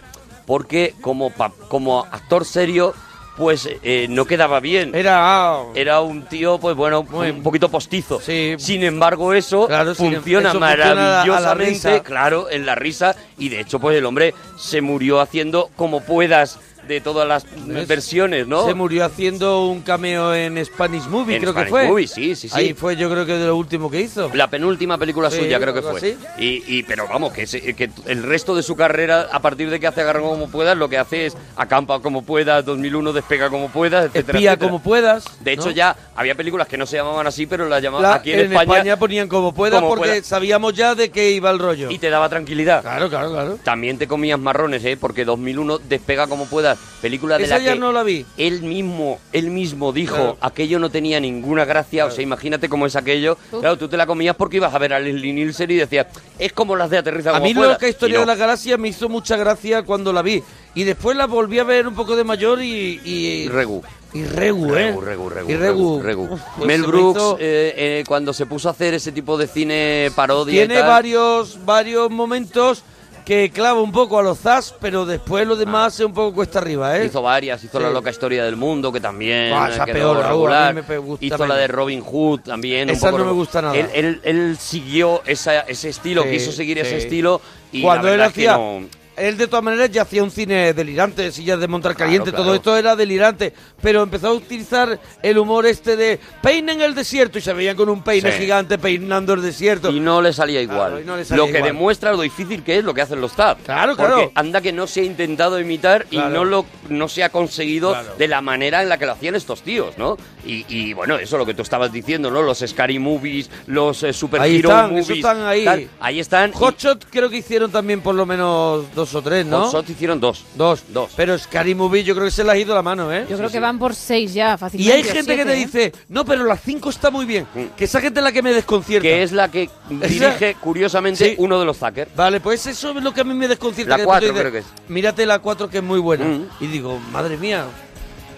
porque como, pa- como actor serio, pues eh, no quedaba bien. Era ah, Era un tío, pues bueno, Muy- un poquito postizo. Sí. Sin embargo, eso Claro, sin- funciona eso funciona a la- a la maravillosamente, risa. claro, en la risa. Y de hecho, pues el hombre se murió haciendo como puedas de todas las ¿Ves? versiones, ¿no? Se murió haciendo un cameo en Spanish Movie, En creo Spanish que fue. Movie, sí, sí, sí. Ahí fue, yo creo que de lo último que hizo. La penúltima película Sí, suya creo que fue. así. Y, y- pero vamos, que, se- que el resto de su carrera, a partir de que hace Agarra como puedas, lo que hace es acampa como puedas, 2001 despega como puedas, etcétera, Espía etcétera. como puedas. De hecho, ¿no? ya había películas que no se llamaban así, pero las llamaban La- aquí en, España, ponían como puedas como porque sabíamos ya de qué iba el rollo. y te daba tranquilidad. Claro, claro, claro. También te comías marrones, ¿eh? Porque 2001 despega como puedas, película de Esa la ya que no la vi. él mismo, él mismo dijo, Claro. aquello no tenía ninguna gracia, o sea, imagínate cómo es aquello. Uf. Claro, tú te la comías porque ibas a ver a Leslie Nielsen y decías, es como las de Aterriza A como mí pueda. lo que Historia Y no. de la Galaxia me hizo mucha gracia cuando la vi. Y después la volví a ver un poco de mayor y... Y, Regu. y Regu, ¿eh? Regu, Regu, Regu, Y Regu. Regu. Pues Mel se me Brooks, hizo- eh, eh, cuando se puso a hacer ese tipo de cine parodia y Tiene tal, varios, varios momentos que clava un poco a los Zas, pero después lo demás es un poco cuesta arriba, ¿eh? Hizo varias, hizo Sí. La loca historia del mundo, que también Ah, esa quedó peor, Raúl, a mí regular. me pe- gusta hizo la menos. de Robin Hood también. un Esa poco no me gusta nada. Él, él- él siguió esa- ese estilo, Sí, quiso seguir ese sí. estilo y Cuando él verdad es que hacía... no- Él de todas maneras ya hacía un cine delirante, sillas de montar caliente, Claro, todo claro. esto era delirante, pero empezó a utilizar el humor este de peinen el desierto y se veían con un peine Sí. gigante peinando el desierto. Y no le salía igual. Claro, no le salía lo que demuestra lo difícil que es lo que hacen los TAP. Claro, Porque claro. anda que no se ha intentado imitar y no lo no se ha conseguido de la manera en la que lo hacían estos tíos, ¿no? Y, y, bueno, eso lo que tú estabas diciendo, ¿no? Los Scary Movies, los eh, Super Ahí Hero están, Movies. están ahí. tal. ahí están. y- Hotshot creo que hicieron también por lo menos dos dos o tres, ¿no? Shots hicieron dos. Dos. Dos. Pero Scary Movie yo creo que se les ha ido la mano, ¿eh? Yo creo sí. que van por seis ya, Y fácilmente. hay o gente que siete, te ¿eh? dice, no, pero las cinco está muy bien. Que esa gente es la que me desconcierta. Que es la que dirige, curiosamente, Sí. uno de los Zucker. Vale, pues eso es lo que a mí me desconcierta. La que cuatro creo que dices, Mírate la 4 que es muy buena. Mm. Y digo, madre mía,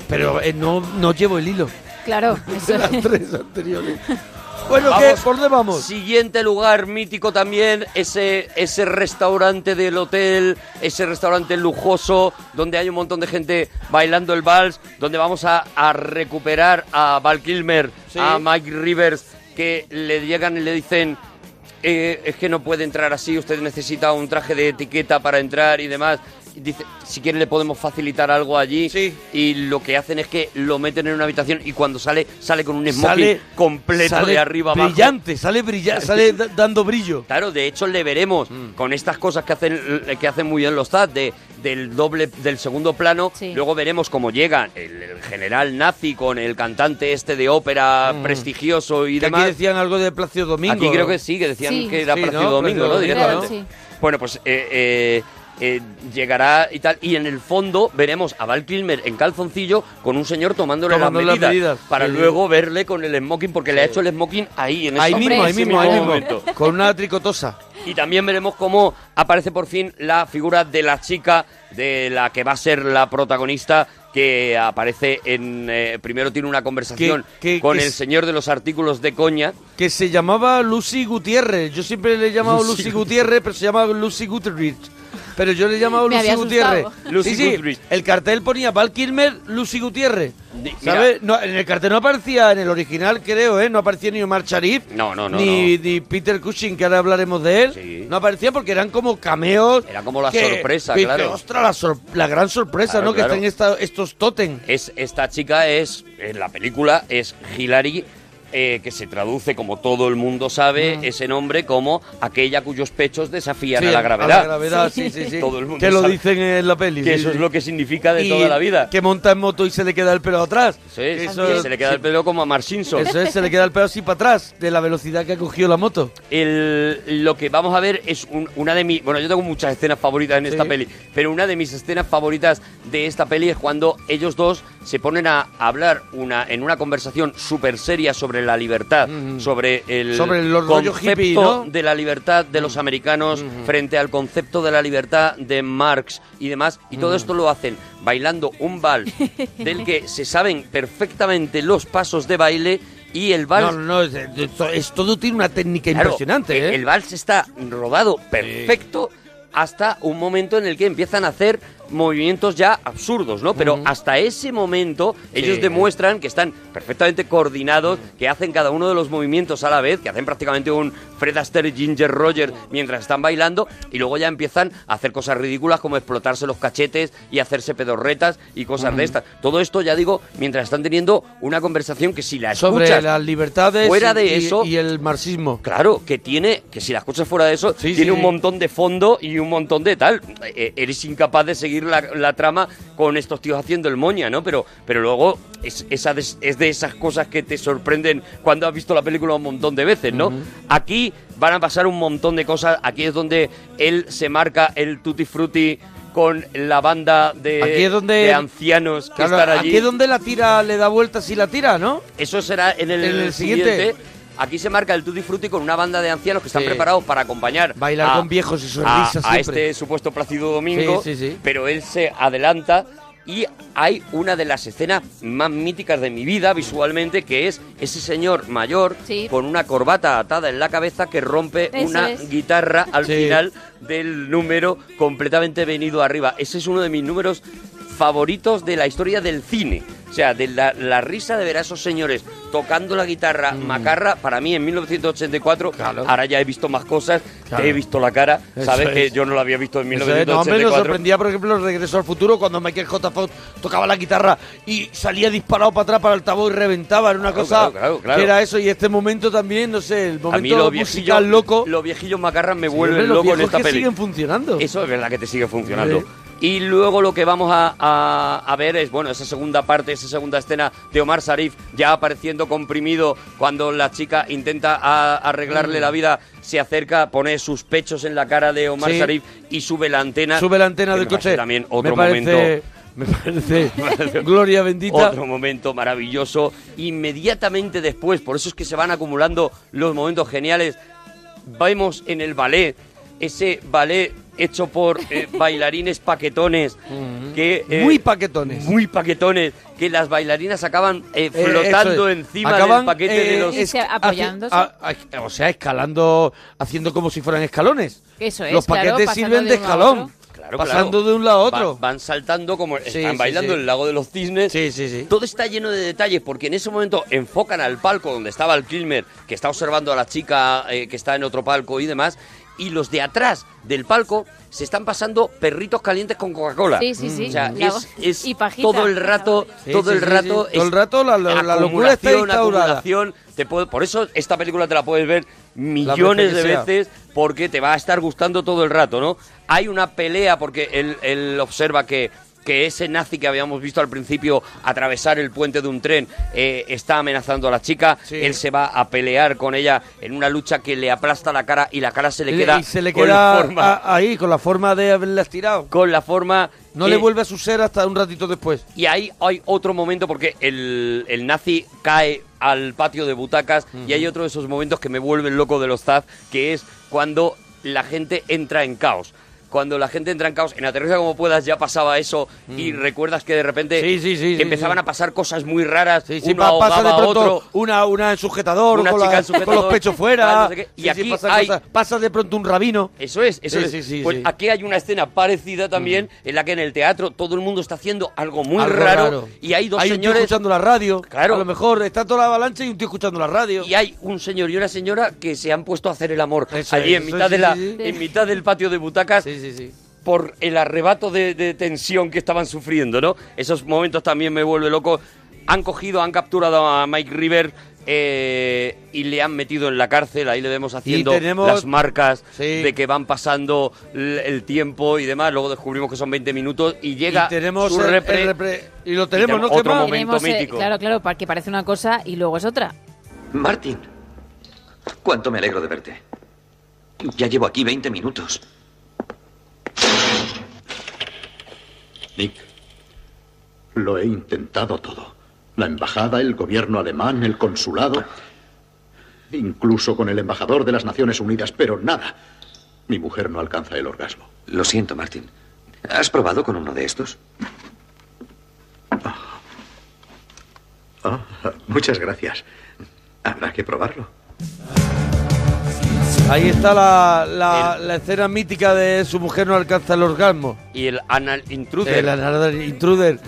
pero eh, no, no llevo el hilo Claro, eso las tres anteriores. Bueno, ¿qué? Vamos. ¿Por dónde vamos? Siguiente lugar mítico también, ese, ese restaurante del hotel, ese restaurante lujoso, donde hay un montón de gente bailando el vals, donde vamos a, a recuperar a Val Kilmer, Sí. a Mike Rivers, que le llegan y le dicen, eh, es que no puede entrar así, usted necesita un traje de etiqueta para entrar y demás. Dice, si quiere le podemos facilitar algo allí. Sí. Y lo que hacen es que lo meten en una habitación y cuando sale, sale con un smoking Sale completo sale de arriba abajo. brillante, sale brillante, sale da- dando brillo. Claro, de hecho le veremos Mm. con estas cosas que hacen que hacen muy bien los TAD de del doble del segundo plano. Sí. Luego veremos cómo llega el, el general nazi con el cantante este de ópera prestigioso y Mm. Que aquí demás. decían algo de Plácido Domingo. Aquí creo ¿no? que sí, que decían Sí. que era Sí, Plácido ¿no? Domingo, ¿no? Domingo, Directamente. Bueno, pues eh, eh, eh, llegará y tal. Y en el fondo veremos a Val Kilmer en calzoncillo con un señor tomándole las las medidas, para Sí, luego verle con el smoking porque le ha hecho el smoking ahí en Ahí esa- mismo, ahí mismo, ahí mismo. momento. Con una tricotosa. Y también veremos cómo aparece por fin la figura de la chica de la que va a ser la protagonista que aparece en eh, primero tiene una conversación con el señor de los artículos de coña Que se llamaba Lucy Gutiérrez. Yo siempre le he llamado Lucy Lucy, Gutiérrez, pero se llama Lucy Guterrich. Pero yo le he llamado Me Lucy Gutiérrez. Lucy sí, sí, Goodrich. el cartel ponía Val Kilmer, Lucy Gutiérrez. ¿Sabes? No, en el cartel no aparecía, en el original creo, ¿eh? No aparecía ni Omar Sharif. No, no, no, Ni, ni Peter Cushing, que ahora hablaremos de él. Sí. No aparecía porque eran como cameos. Era como la que- sorpresa, que- claro. que, ostras, la, sor- la gran sorpresa, Claro, ¿no? claro. Que estén esta- estos totem. es esta chica es en la película es Hilary eh, que se traduce como todo el mundo sabe ese nombre como aquella cuyos pechos desafían Mm. Sí, a la gravedad gravedad, sí, sí, sí. Todo el mundo que lo sabe dicen en la peli. que eso es lo que significa de Y toda la vida Que monta en moto y se le queda el pelo atrás. Sí, Que sí, se le queda el pelo como a Mark Simpson Eso es, se le queda el pelo así para atrás, de la velocidad que ha cogido la moto. El- lo que vamos a ver es un- una de mis... Bueno, yo tengo muchas escenas favoritas en esta peli, pero una de mis escenas favoritas de esta peli es cuando ellos dos se ponen a hablar una, en una conversación súper seria sobre la libertad, sobre el Sobre los rollos concepto hippie, ¿no? de la libertad de los americanos frente al concepto de la libertad de Marx y demás. Y todo esto lo hacen bailando un vals del que se saben perfectamente los pasos de baile y el vals No, no, es, es- todo tiene una técnica Claro, impresionante, el- ¿eh? El vals está rodado perfecto hasta un momento en el que empiezan a hacer movimientos ya absurdos, ¿no? Pero hasta ese momento ellos Sí. demuestran que están perfectamente coordinados, que hacen cada uno de los movimientos a la vez, que hacen prácticamente un Fred Astaire y Ginger Roger mientras están bailando y luego ya empiezan a hacer cosas ridículas como explotarse los cachetes y hacerse pedorretas y cosas de estas. Todo esto, ya digo, mientras están teniendo una conversación que si la escuchas Sobre las libertades fuera de y- eso y el marxismo. Claro, que tiene, que si las cosas fuera de eso, Sí, tiene sí. un montón de fondo y un montón de tal. Eh, eres incapaz de seguir la, la trama con estos tíos haciendo el moña, ¿no? Pero, pero luego es, esa des- es de esas cosas que te sorprenden cuando has visto la película un montón de veces, ¿no? Aquí van a pasar un montón de cosas. Aquí es donde él se marca el tutti frutti con la banda de, Aquí es donde- de ancianos que Claro, están allí. aquí es donde la tira le da vueltas y la tira, ¿no? Eso será en el, En el siguiente. siguiente. Aquí se marca el Tutti Frutti con una banda de ancianos que están Sí. preparados para acompañar Bailar con viejos y sonrisas a, a este supuesto Plácido Domingo. Sí, sí, sí. Pero él se adelanta y hay una de las escenas más míticas de mi vida visualmente que es ese señor mayor Sí. con una corbata atada en la cabeza que rompe Eso una es. guitarra al Sí. final del número completamente venido arriba. Ese es uno de mis números favoritos de la historia del cine. O sea, de la, la risa de ver a esos señores tocando la guitarra macarra, para mí en 1984, Mm. Claro. ahora ya he visto más cosas, Claro. te he visto la cara, Eso sabes es. que yo no la había visto en Eso es, no, hombre, 1984. nos sorprendía, por ejemplo, el Regreso al Futuro, cuando Michael J. Fox tocaba la guitarra y salía disparado para atrás para el altavoz y reventaba. Era una Claro, cosa claro, claro, claro. que era eso. Y este momento también, no sé, el a momento mí los musical viejillos, loco. los viejillos macarras me Sí, vuelven loco en esta que peli. siguen funcionando. Eso es verdad que te sigue funcionando. Sí. Y luego lo que vamos a, a- a ver es, bueno, esa segunda parte, esa segunda escena de Omar Sharif ya apareciendo comprimido cuando la chica intenta a- arreglarle Mm. la vida, se acerca, pone sus pechos en la cara de Omar Sí. Sharif y sube la antena. Sube la antena del coche. También otro me parece, momento. Me parece. Gloria bendita. Otro momento maravilloso. Inmediatamente después, por eso es que se van acumulando los momentos geniales. Vemos en el ballet, ese ballet hecho por eh, bailarines paquetones. que, eh, Muy paquetones. Muy paquetones. Que las bailarinas acaban eh, flotando es. encima Acaban, del paquete de los. Haci- apoyándose. a- a- o sea, escalando, haciendo como si fueran escalones. Eso es, Los paquetes sirven de escalón. Claro, pasando claro. de un lado a otro. Van, saltando como Sí, están sí, bailando sí. el lago de los cisnes. Sí, sí, sí. Todo está lleno de detalles porque en ese momento enfocan al palco donde estaba el Kilmer, que está observando a la chica eh, que está en otro palco y demás, y los de atrás del palco se están pasando perritos calientes con Coca-Cola. Sí, sí, sí. O sea, es, es y pajita. todo el rato, Sí, todo sí, el rato, sí. Todo el rato la- la- la locura está instaurada. Te puede- por eso esta película te la puedes ver millones de veces porque te va a estar gustando todo el rato, ¿no? Hay una pelea porque él, él observa que, que ese nazi que habíamos visto al principio atravesar el puente de un tren eh, está amenazando a la chica. Sí. Él se va a pelear con ella en una lucha que le aplasta la cara y la cara se le queda, y se le con, la forma, a- ahí, con la forma de haberla estirado. con la forma... No le vuelve a su ser hasta un ratito después. y ahí hay otro momento porque el, el nazi cae al patio de butacas y hay otro de esos momentos que me vuelven loco de los Zaz, que es cuando la gente entra en caos. Cuando la gente entra en caos, en Aterriza como puedas ya pasaba eso y recuerdas que de repente Mm. Sí, sí, sí, sí, empezaban a pasar cosas muy raras, Sí, sí, uno pa- pasa de pronto otro, una, una en sujetador, Una con, chica la- en sujetador, con los pechos fuera. no sé. Y aquí pasa, hay- cosas. pasa de pronto un rabino. Eso es, eso es. pues aquí hay una escena parecida también en la que en el teatro todo el mundo está haciendo algo muy Algo raro, raro. y hay dos Hay un tío señores escuchando la radio. Claro. A lo mejor está toda la avalancha y un tío escuchando la radio. y hay un señor y una señora que se han puesto a hacer el amor Eso allí es, en mitad de la en mitad del patio de butacas Sí, sí, sí. por el arrebato de, de tensión que estaban sufriendo, ¿no? Esos momentos también me vuelve loco. Han cogido, han capturado a Mike River eh, y le han metido en la cárcel. Ahí le vemos haciendo tenemos- las marcas Sí. de que van pasando el tiempo y demás. Luego descubrimos que son 20 minutos y llega y tenemos su el- el repre- y lo tenemos, ¿no? otro momento Tenemos, eh, mítico. claro, claro, para que parece una cosa y luego es otra. Martin, cuánto me alegro de verte. Ya llevo aquí 20 minutos. Nick, lo he intentado todo. La embajada, el gobierno alemán, el consulado, incluso con el embajador de las Naciones Unidas, pero nada. Mi mujer no alcanza el orgasmo. Lo siento, Martin. ¿Has probado con uno de estos? Ah, muchas gracias. Habrá que probarlo. Ahí está la, la, la escena mítica de su mujer no alcanza el orgasmo. y el anal intruder. El Another Intruder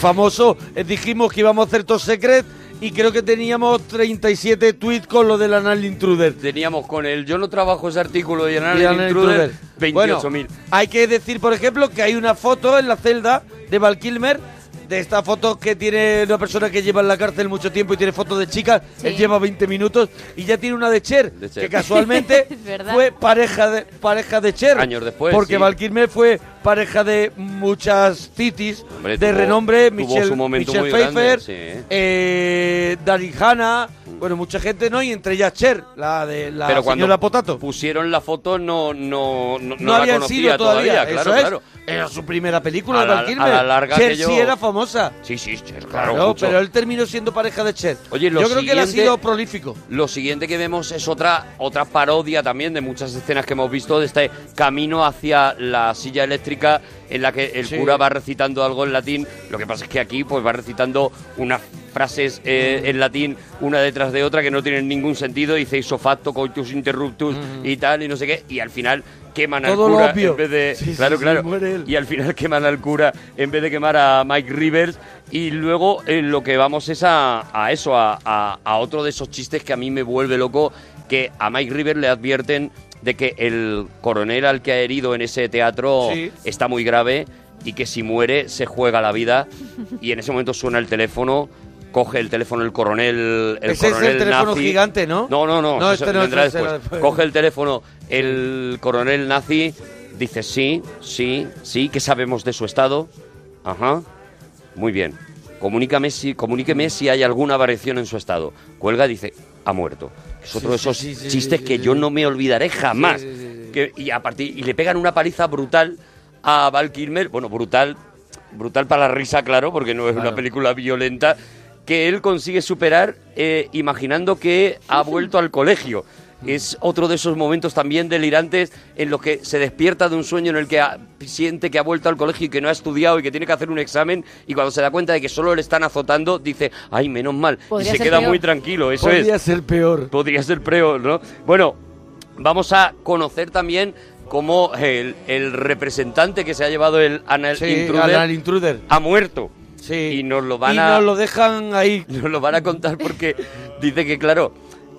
famoso. Eh, dijimos que íbamos a hacer Top Secret y creo que teníamos 37 tweets con lo del Anal Intruder. Teníamos con el yo no trabajo ese artículo y anal Anal intruder, Intruder. 28.000. Bueno, hay que decir, por ejemplo, que hay una foto en la celda de Val Kilmer. De esta foto que tiene una persona que lleva en la cárcel mucho tiempo y tiene fotos de chicas, Sí. él lleva 20 minutos y ya tiene una de Cher, De Cher. que casualmente fue pareja de pareja de Cher. Años después, Porque sí. Val Kilmer fue pareja de muchas titis Hombre, de tuvo- renombre, tuvo Michelle, Michelle Pfeiffer, sí. eh, Hannah, bueno, mucha gente, ¿no? Y entre ellas Cher, la de la Pero cuando señora Potato. pusieron la foto no no no, no, la habían conocía sido todavía, claro, eso es. claro. Era su primera película A de la- Val a Kilmer. la larga Cher que yo- sí era famosa. Sí, sí, Cher, claro, Claro, mucho. pero él terminó siendo pareja de Cher. Oye, lo Yo creo que él ha siguiente- sido prolífico. Lo siguiente que vemos es otra otra parodia también de muchas escenas que hemos visto de este camino hacia la silla eléctrica en la que el Sí. cura va recitando algo en latín. Lo que pasa es que aquí pues va recitando unas frases eh, en latín una detrás de otra que no tienen ningún sentido. Dice ipso facto coitus interruptus y tal y no sé qué. Y al final queman al Todo lo cura en vez de... Sí, claro, sí, claro. Y al final queman al cura en vez de quemar a Mike Rivers. Y luego eh, lo que vamos es a, a eso, a, a- a otro de esos chistes que a mí me vuelve loco, que a Mike Rivers le advierten de que el coronel al que ha herido en ese teatro Sí. está muy grave y que si muere se juega la vida. Y en ese momento suena el teléfono. Coge el teléfono el coronel, el Ese es el coronel teléfono nazi. gigante, ¿no? No, no, no. No, eso este no, vendrá este después. después. Coge el teléfono el coronel nazi, Dice, sí, sí, sí, ¿qué sabemos de su estado? Ajá, muy bien. Comunícame si, comuníqueme si hay alguna variación en su estado. Cuelga dice, ha muerto. Es otro de Sí, esos sí, sí, chistes que yo no me olvidaré jamás. Que- y, a partir, y le pegan una paliza brutal a Val Kilmer. Bueno, brutal, brutal para la risa, claro, porque no es Claro. una película violenta. Que él consigue superar eh, imaginando que ha vuelto al colegio. Es otro de esos momentos también delirantes en los que se despierta de un sueño en el que ha- siente que ha vuelto al colegio y que no ha estudiado y que tiene que hacer un examen y cuando se da cuenta de que solo le están azotando dice, ay, menos mal. Y Podría se queda peor. muy tranquilo, eso es. Podría ser peor. Podría ser peor, ¿no? Bueno, vamos a conocer también cómo el, el representante que se ha llevado el Anal Sí, Intruder Anal Intruder. ha muerto. Sí. Y nos lo van y a nos lo dejan ahí. nos lo van a contar porque dice que claro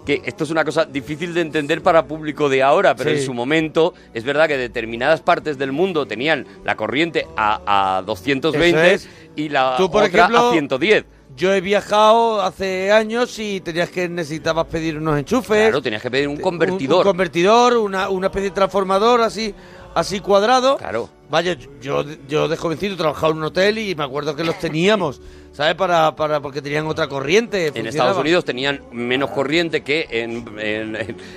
que esto es una cosa difícil de entender para público de ahora, pero Sí. en su momento es verdad que determinadas partes del mundo tenían la corriente a, a 220 Eso es. y la Tú, por otra ejemplo, a 110. Yo he viajado hace años y tenías que necesitabas pedir unos enchufes. Claro, tenías que pedir un convertidor. Un, convertidor, una, una especie de transformador así, así cuadrado. Claro. Vaya, yo, yo de jovencito trabajaba en un hotel y me acuerdo que los teníamos, ¿sabes? Para, para, porque tenían otra corriente. En. Estados Unidos tenían menos corriente que en, en,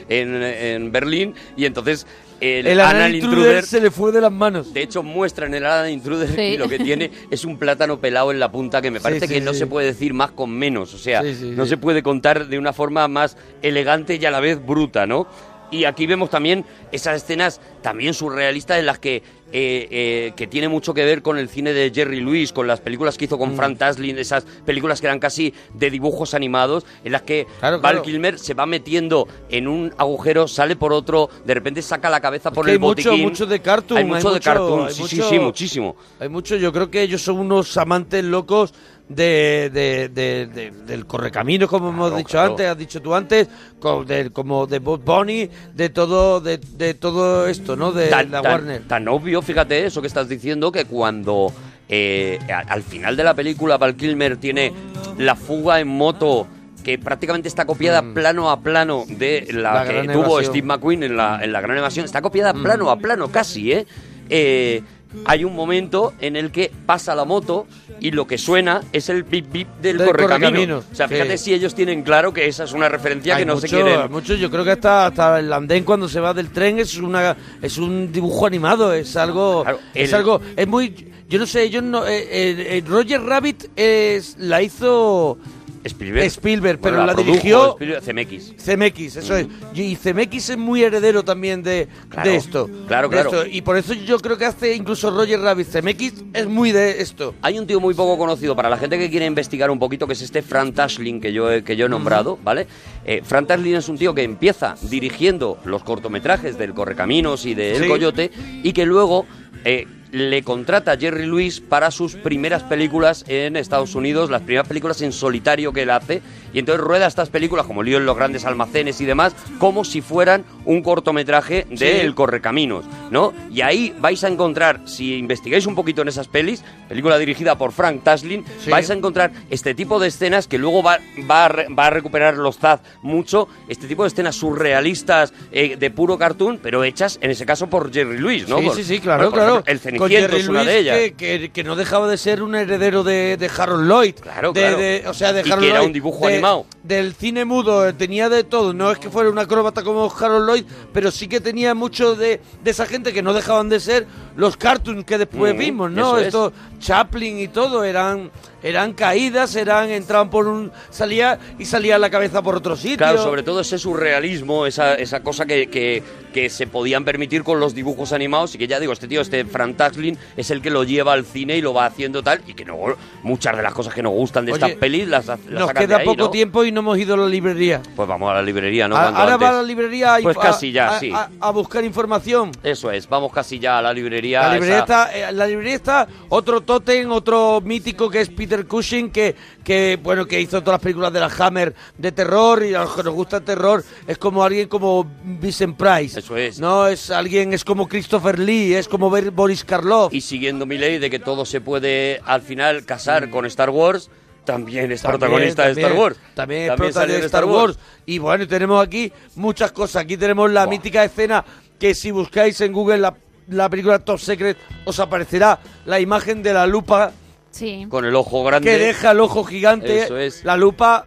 en- en Berlín y entonces el, El Anal Anal Intruder Intruder se le fue de las manos. De hecho, muestran el Anal Intruder Sí. y lo que tiene es un plátano pelado en la punta que me parece sí, que no se puede decir más con menos. O sea, Sí, sí, no sí. se puede contar de una forma más elegante y a la vez bruta, ¿no? Y aquí vemos también esas escenas también surrealistas en las que eh, eh, que tiene mucho que ver con el cine de Jerry Lewis, con las películas que hizo Mm. con Frank Taslin, esas películas que eran casi de dibujos animados, en las que Claro, Val claro. Kilmer se va metiendo en un agujero, sale por otro, de repente saca la cabeza por que el hay mucho, botiquín. mucho de cartoon. Hay mucho de cartoon, hay sí, sí, mucho- sí, muchísimo. Hay mucho, yo creo que ellos son unos amantes locos de, de- de- de- del correcaminos, como hemos dicho claro. antes, has dicho tú antes, co- de- como de Bob Bunny, de todo, de, todo esto, ¿no? De tan, la tan- Warner. tan obvio, fíjate eso que estás diciendo, que cuando eh, al final de la película Val Kilmer tiene la fuga en moto que prácticamente está copiada plano a plano de la, Mm. La que tuvo evasión. Steve McQueen en la, en la Gran Evasión, está copiada Mm. plano a plano casi, ¿eh? Eh, hay un momento en el que pasa la moto y lo que suena es el bip bip del, Del correcaminos, O sea, fíjate sí. si ellos tienen claro que esa es una referencia Hay que no mucho, se quieren hay mucho, yo creo que hasta, hasta el andén cuando se va del tren es una es un dibujo animado, es algo Claro, es algo es muy yo no sé, yo no eh, eh, eh, Roger Rabbit es la hizo Spielberg, Spielberg, pero Bueno, la produjo dirigió- CMX. CMX, eso es. Y CMX es muy heredero también de, Claro, de esto. claro, de claro. esto. Y por eso yo creo que hace incluso Roger Rabbit. CMX es muy de esto. Hay un tío muy poco conocido para la gente que quiere investigar un poquito, que es este Fran Tashlin que yo he, que yo he nombrado, ¿vale? Eh, Fran Tashlin es un tío que empieza dirigiendo los cortometrajes del Correcaminos y de El Sí. Coyote y que luego eh, le contrata a Jerry Lewis para sus primeras películas en Estados Unidos, las primeras películas en solitario que él hace, y entonces rueda estas películas como Lío en los grandes almacenes y demás, como si fueran un cortometraje de Sí. El Correcaminos, ¿no? Y ahí vais a encontrar, si investigáis un poquito en esas pelis, película dirigida por Frank Taslin, Sí. vais a encontrar este tipo de escenas que luego va, va, a, va a recuperar los Zaz mucho, este tipo de escenas surrealistas eh, de puro cartoon, pero hechas en ese caso por Jerry Lewis, ¿no? sí, Por- sí, sí, claro, por- por claro. El Ceniciento es una Lewis, de ellas. Que, que- que no dejaba de ser un heredero de, de Harold Lloyd. Claro, De- claro. de- o sea, de Y que Harold era Lloyd, un dibujo de- animado. Del cine mudo, eh, tenía de todo. No es que fuera un acróbata como Harold Lloyd, pero sí que tenía mucho de, de esa gente que no dejaban de ser los cartoons que después Mm, vimos, ¿no? eso es. Chaplin y todo, eran eran caídas, eran entraban por un salía y salía la cabeza por otro sitio. Claro, sobre todo ese surrealismo, esa, esa cosa que, que, que se podían permitir con los dibujos animados y que ya digo, este tío, este Frank Taslin, es el que lo lleva al cine y lo va haciendo tal y que no muchas de las cosas que nos gustan de Oye, estas pelis las, las Nos sacan de queda ahí, poco ¿no? tiempo y no hemos ido a la librería. Pues vamos a la librería, ¿no? A- ahora va a la librería y Pues a- casi ya, a, sí. a- buscar información. Eso es, vamos casi ya a la librería. La librería, esa- está, eh, la librería está otro tótem, otro mítico que es Peter Cushing, que, que bueno que hizo todas las películas de la Hammer de terror y a los que nos gusta el terror es como alguien como Vincent Price. Eso es. No, es alguien, es como Christopher Lee, es como Boris Karloff. Y siguiendo mi ley de que todo se puede al final casar con Star Wars, también es También, protagonista de Star Wars. También es protagonista en de Star Wars. Y bueno, tenemos aquí muchas cosas. Aquí tenemos la mítica escena que si buscáis en Google la, la película Top Secret os aparecerá la imagen de la lupa Sí. Con el ojo grande. que deja el ojo gigante. Eso es. La lupa,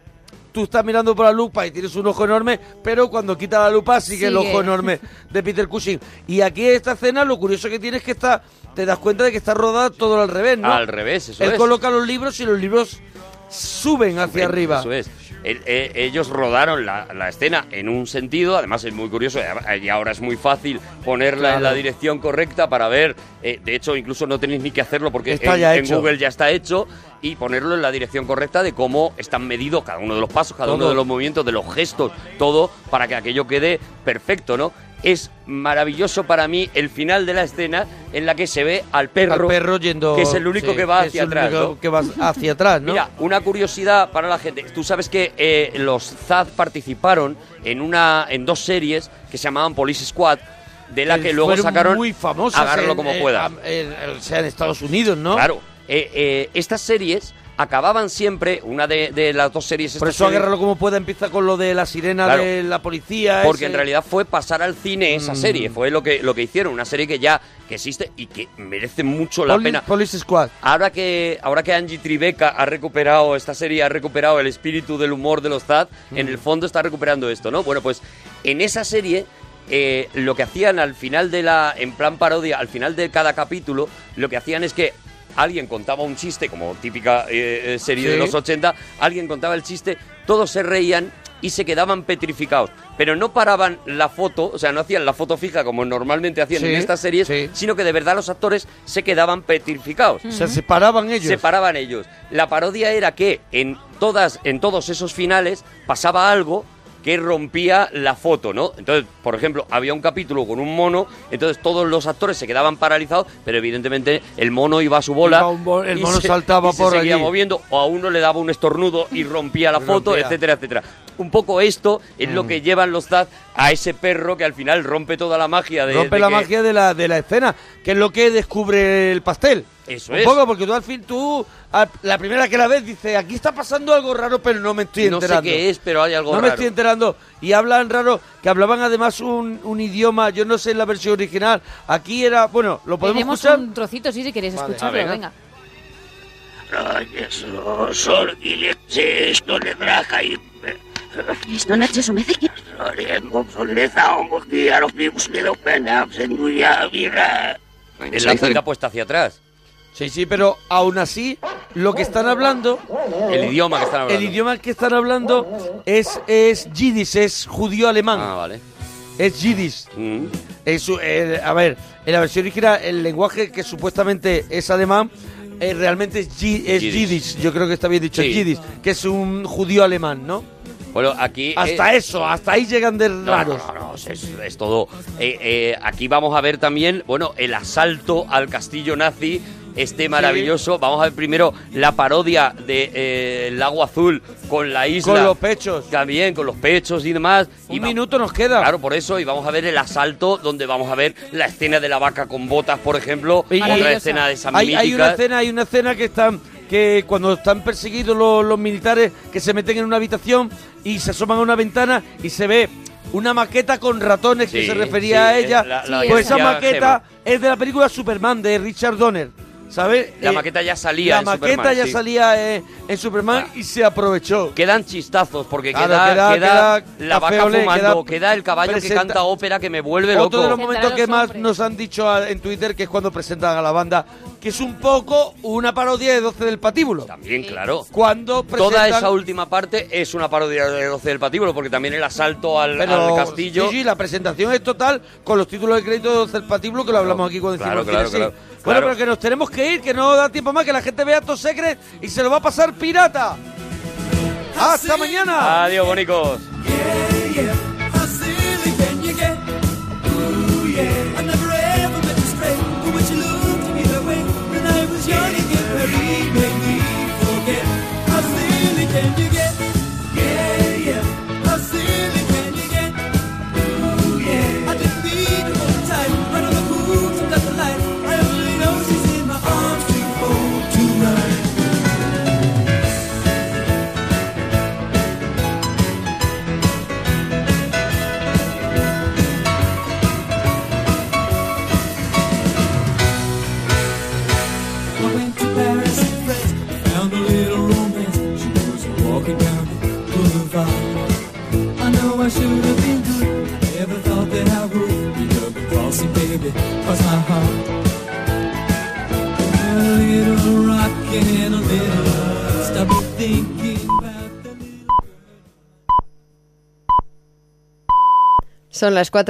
tú estás mirando por la lupa y tienes un ojo enorme, pero cuando quita la lupa sigue, el ojo enorme de Peter Cushing. Y aquí esta escena, lo curioso que tienes es que está, te das cuenta de que está rodada todo al revés, ¿no? Al revés, eso Él es. coloca los libros y los libros suben hacia arriba. Eso es. El- eh, ellos rodaron la, la escena en un sentido, además es muy curioso y ahora es muy fácil ponerla en la dirección correcta para ver. eh, de hecho, incluso no tenéis ni que hacerlo porque en. Google ya está hecho y ponerlo en la dirección correcta de cómo están medidos cada uno de los pasos, cada uno de los movimientos, de los gestos, todo para que aquello quede perfecto, ¿no? Es maravilloso para mí el final de la escena en la que se ve al perro, Al perro yendo. que es el único sí, que va es hacia el atrás. único ¿no? Que va hacia atrás, ¿no? Mira, una curiosidad para la gente. Tú sabes que eh, los ZAD participaron en una en dos series que se llamaban Police Squad, de la que luego sacaron muy famosas. Agárralo en- como en- pueda. en- en- o sea, en Estados Unidos, ¿no? Claro. Eh, eh, estas series acababan siempre, una de, de las dos series... Por eso agárralo como pueda empieza con lo de la sirena Claro. de la policía. Porque ese- en realidad fue pasar al cine esa Mm. serie, fue lo que, lo que hicieron, una serie que ya que existe y que merece mucho la pena. Police Squad. Ahora que, ahora que Angie Tribeca ha recuperado esta serie, ha recuperado el espíritu del humor de los ZAD, en el fondo está recuperando esto, ¿no? Bueno, pues en esa serie, eh, lo que hacían al final de la, en plan parodia, al final de cada capítulo, lo que hacían es que alguien contaba un chiste, como típica eh, eh, serie de los 80, alguien contaba el chiste, todos se reían y se quedaban petrificados. Pero no paraban la foto, o sea, no hacían la foto fija como normalmente hacían Sí, en estas series, sí. sino que de verdad los actores se quedaban petrificados. O sea, se paraban ellos. Se paraban ellos. La parodia era que en todas, en todos esos finales pasaba algo que rompía la foto, ¿no? Entonces, por ejemplo, había un capítulo con un mono, entonces todos los actores se quedaban paralizados, pero evidentemente el mono iba a su bola. Bo- el mono se- saltaba y se por seguía allí. moviendo, o a uno le daba un estornudo y rompía la foto, rompía. etcétera, etcétera. Un poco esto es lo Mm. que llevan los ZAD a ese perro que al final rompe toda la magia de. Rompe de la que- magia de la, de la escena, que es lo que descubre el pastel. Eso Un es. poco, porque tú al fin, tú, a- la primera que la ves, dices, aquí está pasando algo raro, pero no me estoy No sé enterando. qué es, pero hay algo no me raro. estoy enterando. Y hablan raro, que hablaban además un, un idioma, yo no sé en la versión original. Aquí era, bueno, lo podemos Tenemos escuchar. un trocito, sí, si queréis Vale. escucharlo, Ah, venga. venga. Esto no se somete que... Es la cinta puesta hacia atrás. Sí, sí, pero aún así, lo que están hablando, El idioma que están hablando. el idioma que están hablando es, es yiddish, es judío alemán. Ah, vale. Es yiddish. Mm. Es eh, a ver, en la versión original, el lenguaje que supuestamente es alemán, eh, realmente es, yi- es Yiddish. yiddish. Yo creo que está bien dicho, Sí. yiddish, que es un judío alemán, ¿no? Bueno, aquí... Hasta eh, eso, hasta ahí llegan de No, raros. no, no, no, es, es todo. Eh, eh, aquí vamos a ver también, bueno, el asalto al castillo nazi, este maravilloso. Vamos a ver primero la parodia de eh, el lago azul con la isla. Con los pechos. También, con los pechos y demás. Un y minuto nos queda. Claro, por eso, y vamos a ver el asalto, donde vamos a ver la escena de la vaca con botas, por ejemplo, Y- otra escena de esas hay, hay una escena, hay una escena que están que cuando están perseguidos los, los militares que se meten en una habitación y se asoman a una ventana y se ve una maqueta con ratones que se refería sí, a ella. la- la pues esa maqueta es de la película Superman de Richard Donner. ¿Sabes? La Eh, maqueta ya salía La en maqueta Superman, ya sí. salía eh, en Superman y se aprovechó. Quedan chistazos porque Claro, queda, queda- la vaca fumando, queda queda, el caballo que canta ópera que me vuelve Otro de loco. los momentos que más nos han dicho a- en Twitter que es cuando presentan a la banda, que es un poco una parodia de 12 del patíbulo. También, claro. Cuando Toda esa última parte es una parodia de 12 del patíbulo, porque también el asalto al, Pero, al castillo. Sí, sí, la presentación es total con los títulos de crédito de 12 del patíbulo que lo hablamos aquí cuando claro, hicimos claro, sí. Bueno, pero que nos tenemos que ir, que no da tiempo más, que la gente vea Top Secret y se lo va a pasar pirata. ¡Hasta mañana! Adiós, bonicos. How silly when I I should have been good. I never thought that I would be baby. My heart. A and a little Son las 4